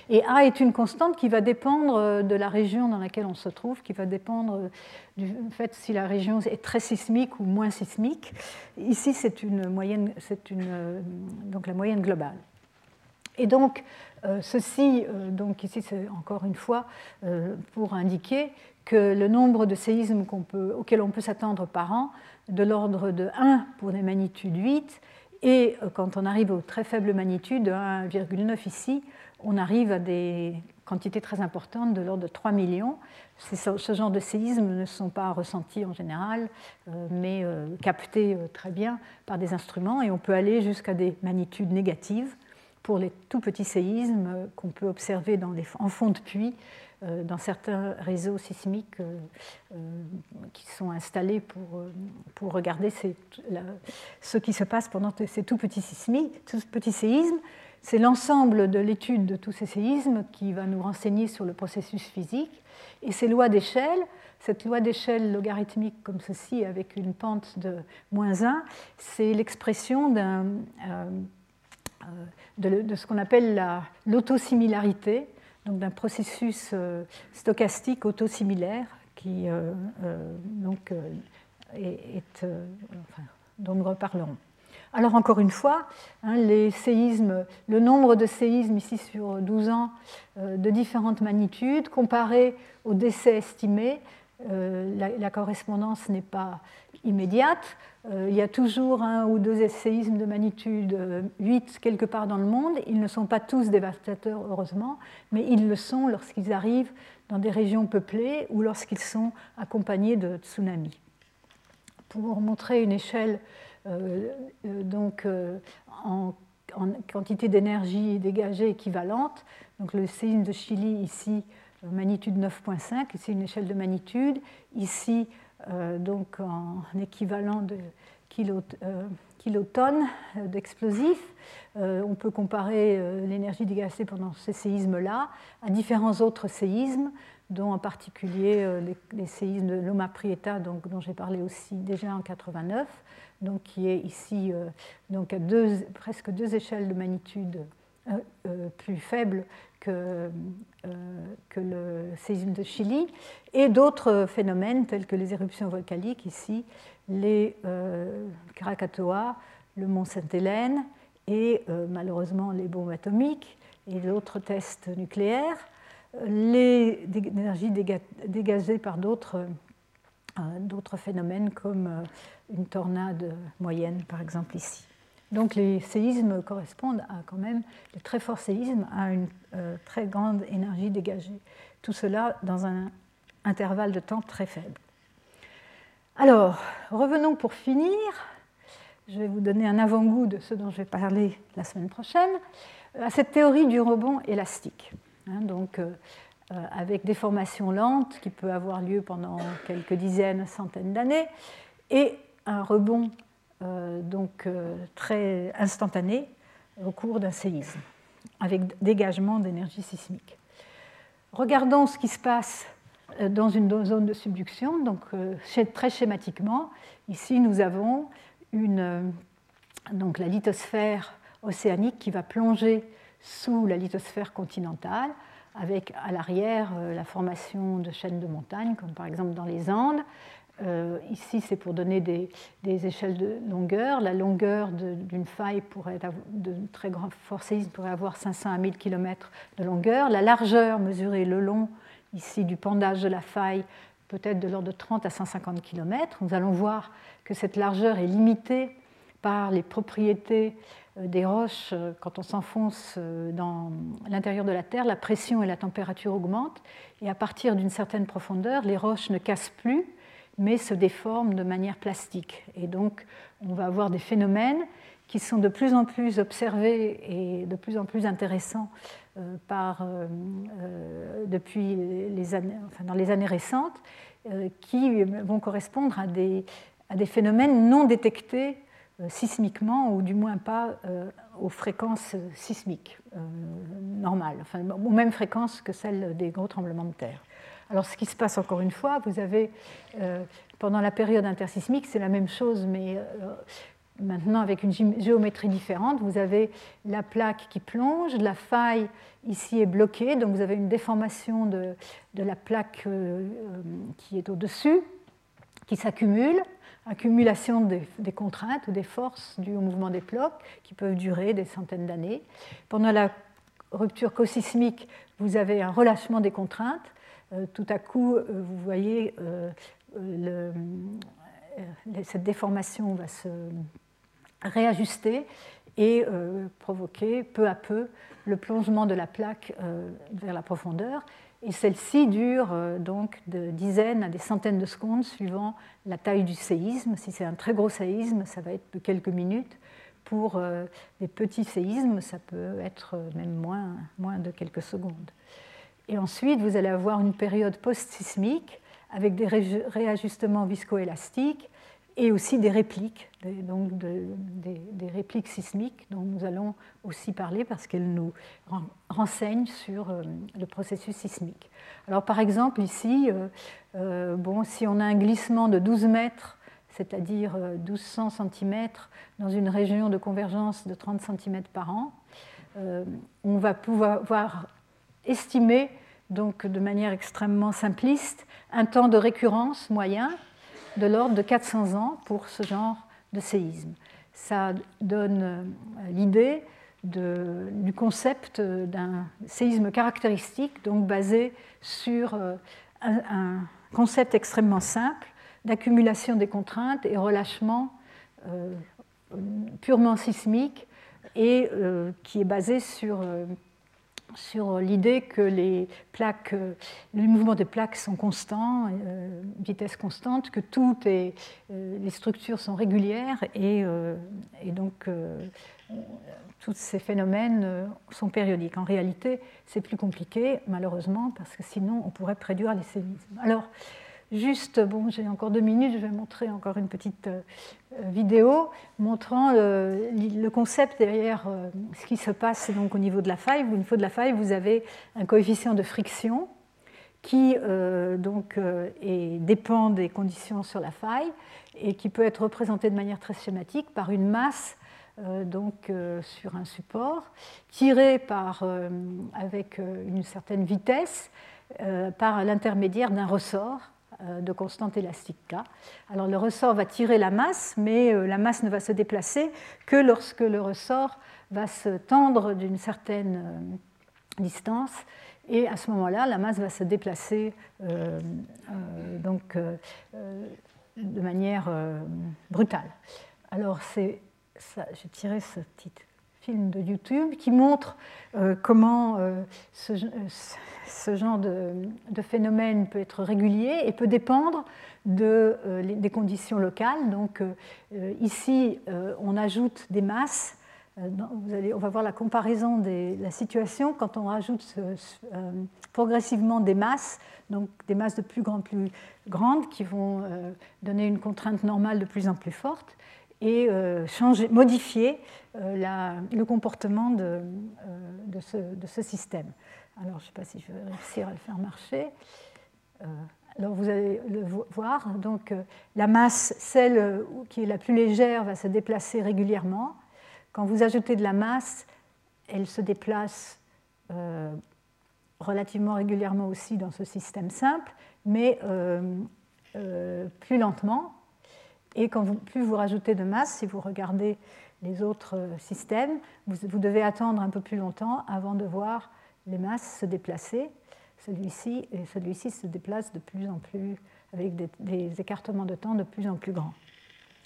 et a est une constante qui va dépendre de la région dans laquelle on se trouve, qui va dépendre du fait si la région est très sismique ou moins sismique. Ici, c'est une moyenne, c'est une, donc la moyenne globale. Et donc, euh, ceci, euh, donc ici, c'est encore une fois euh, pour indiquer que le nombre de séismes peut, auxquels on peut s'attendre par an, de l'ordre de 1 pour des magnitudes 8, et euh, quand on arrive aux très faibles magnitudes, de 1,9 ici, on arrive à des quantités très importantes de l'ordre de 3 millions. Ce genre de séismes ne sont pas ressentis en général, euh, mais euh, captés très bien par des instruments, et on peut aller jusqu'à des magnitudes négatives pour les tout petits séismes qu'on peut observer dans les, en fond de puits dans certains réseaux sismiques euh, euh, qui sont installés pour, pour regarder ce qui se passe pendant ces tout petits, tout petits séismes. C'est l'ensemble de l'étude de tous ces séismes qui va nous renseigner sur le processus physique. Et ces lois d'échelle, cette loi d'échelle logarithmique comme ceci, avec une pente de moins 1, c'est l'expression de, de, ce qu'on appelle l'autosimilarité d'un processus euh, stochastique autosimilaire qui euh, euh, donc, est, dont nous reparlerons. Alors encore une fois, hein, les séismes, le nombre de séismes ici sur 12 ans de différentes magnitudes comparé au décès estimé, la, correspondance n'est pas immédiate. Il y a toujours un ou deux séismes de magnitude 8 quelque part dans le monde. Ils ne sont pas tous dévastateurs, heureusement, mais ils le sont lorsqu'ils arrivent dans des régions peuplées ou lorsqu'ils sont accompagnés de tsunamis. Pour montrer une échelle euh, euh, donc, euh, en, quantité d'énergie dégagée équivalente, donc le séisme de Chili ici, magnitude 9.5, ici une échelle de magnitude, ici donc en équivalent de kilotonnes d'explosifs. on peut comparer l'énergie dégagée pendant ces séismes-là à différents autres séismes, dont en particulier les, séismes de Loma Prieta, dont j'ai parlé aussi déjà en 89, donc qui est ici donc à presque deux échelles de magnitude plus faibles que, euh, que le séisme de Chili, et d'autres phénomènes tels que les éruptions volcaniques, ici les euh, Krakatoa, le mont Sainte-Hélène, et euh, malheureusement les bombes atomiques et d'autres tests nucléaires, les énergies dégagées par d'autres phénomènes comme une tornade moyenne, par exemple ici. Donc les séismes correspondent à quand même, les très forts séismes, à une euh, très grande énergie dégagée. Tout cela dans un intervalle de temps très faible. Alors, revenons pour finir. Je vais vous donner un avant-goût de ce dont je vais parler la semaine prochaine, euh, à cette théorie du rebond élastique. Hein, donc, euh, avec des formations lentes qui peut avoir lieu pendant quelques dizaines, centaines d'années, et un rebond donc euh, très instantané au cours d'un séisme, avec dégagement d'énergie sismique. Regardons ce qui se passe euh, dans une zone de subduction. Donc, très schématiquement, ici nous avons une, donc la lithosphère océanique qui va plonger sous la lithosphère continentale, avec à l'arrière la formation de chaînes de montagnes, comme par exemple dans les Andes, euh, ici, c'est pour donner des, échelles de longueur. La longueur d'une faille de très grand fort séisme pourrait avoir 500 à 1000 km de longueur. La largeur mesurée le long ici du pendage de la faille peut être de l'ordre de 30 à 150 km. Nous allons voir que cette largeur est limitée par les propriétés euh, des roches. Quand on s'enfonce euh, dans l'intérieur de la Terre, la pression et la température augmentent. Et à partir d'une certaine profondeur, les roches ne cassent plus mais se déforment de manière plastique. Et donc, on va avoir des phénomènes qui sont de plus en plus observés et de plus en plus intéressants euh, par, euh, euh, depuis les années, dans les années récentes, qui vont correspondre à des, phénomènes non détectés sismiquement, ou du moins pas aux fréquences sismiques normales, aux mêmes fréquences que celles des gros tremblements de terre. Alors ce qui se passe encore une fois, vous avez, euh, pendant la période intersismique, c'est la même chose, mais euh, maintenant avec une géométrie différente. Vous avez la plaque qui plonge, la faille ici est bloquée, donc vous avez une déformation de, la plaque euh, qui est au-dessus, qui s'accumule, accumulation des, des, contraintes ou des forces dues au mouvement des blocs qui peuvent durer des centaines d'années. Pendant la rupture cosismique, vous avez un relâchement des contraintes tout à coup, euh, vous voyez, euh, cette déformation va se réajuster et provoquer peu à peu le plongement de la plaque vers la profondeur. Et celle-ci dure donc de dizaines à des centaines de secondes suivant la taille du séisme. Si c'est un très gros séisme, ça va être de quelques minutes. Pour des petits séismes, ça peut être même moins de quelques secondes. Et ensuite, vous allez avoir une période post-sismique avec des réajustements viscoélastiques et aussi des répliques, donc des, répliques sismiques dont nous allons aussi parler parce qu'elles nous renseignent sur euh, le processus sismique. Alors par exemple ici, euh, euh, bon, si on a un glissement de 12 mètres, c'est-à-dire 1200 cm dans une région de convergence de 30 cm par an, on va pouvoir estimer donc de manière extrêmement simpliste un temps de récurrence moyen de l'ordre de 400 ans pour ce genre de séisme. Ça donne euh, l'idée du concept d'un séisme caractéristique, donc basé sur euh, un, concept extrêmement simple d'accumulation des contraintes et relâchement euh, purement sismique et qui est basé sur sur l'idée que les plaques, les mouvements des plaques sont constants, euh, vitesse constante, que toutes euh, les structures sont régulières et, euh, donc tous ces phénomènes sont périodiques. En réalité, c'est plus compliqué, malheureusement, parce que sinon on pourrait prédire les séismes. Alors, juste, bon, j'ai encore deux minutes, je vais montrer encore une petite vidéo montrant le, concept derrière ce qui se passe donc au niveau de la faille. Au niveau de la faille, vous avez un coefficient de friction qui donc, dépend des conditions sur la faille et qui peut être représenté de manière très schématique par une masse euh, donc, euh, sur un support, tiré par, euh, avec une certaine vitesse par l'intermédiaire d'un ressort de constante élastique K. Alors le ressort va tirer la masse, mais la masse ne va se déplacer que lorsque le ressort va se tendre d'une certaine distance. Et à ce moment-là, la masse va se déplacer donc, de manière brutale. Alors c'est j'ai tiré ce petit de YouTube qui montre euh, comment euh, ce, ce, genre de, phénomène peut être régulier et peut dépendre de, euh, des conditions locales. Donc ici, on ajoute des masses. On va voir la comparaison de la situation quand on rajoute progressivement des masses, donc des masses de plus en plus grandes qui vont donner une contrainte normale de plus en plus forte et euh, changer, modifier euh, le comportement euh, de, ce, système. Alors, je ne sais pas si je vais réussir à le faire marcher. alors, vous allez le voir. Donc, la masse, celle qui est la plus légère, va se déplacer régulièrement. Quand vous ajoutez de la masse, elle se déplace relativement régulièrement aussi dans ce système simple, mais plus lentement. Et quand vous, plus vous rajoutez de masse, si vous regardez les autres euh, systèmes, vous, devez attendre un peu plus longtemps avant de voir les masses se déplacer. Celui-ci et celui-ci se déplacent de plus en plus avec des, écartements de temps de plus en plus grands.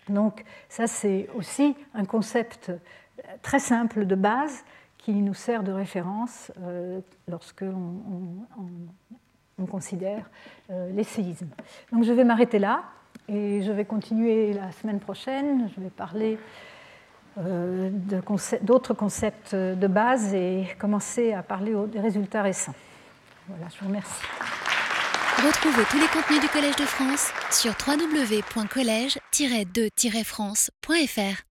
Donc ça, c'est aussi un concept euh, très simple de base qui nous sert de référence euh, lorsque l'on on, considère les séismes. Donc je vais m'arrêter là. Et je vais continuer la semaine prochaine. Je vais parler euh, d'autres concepts de base et commencer à parler des résultats récents. Voilà, je vous remercie. Retrouvez tous les contenus du Collège de France sur www.colège-2-france.fr.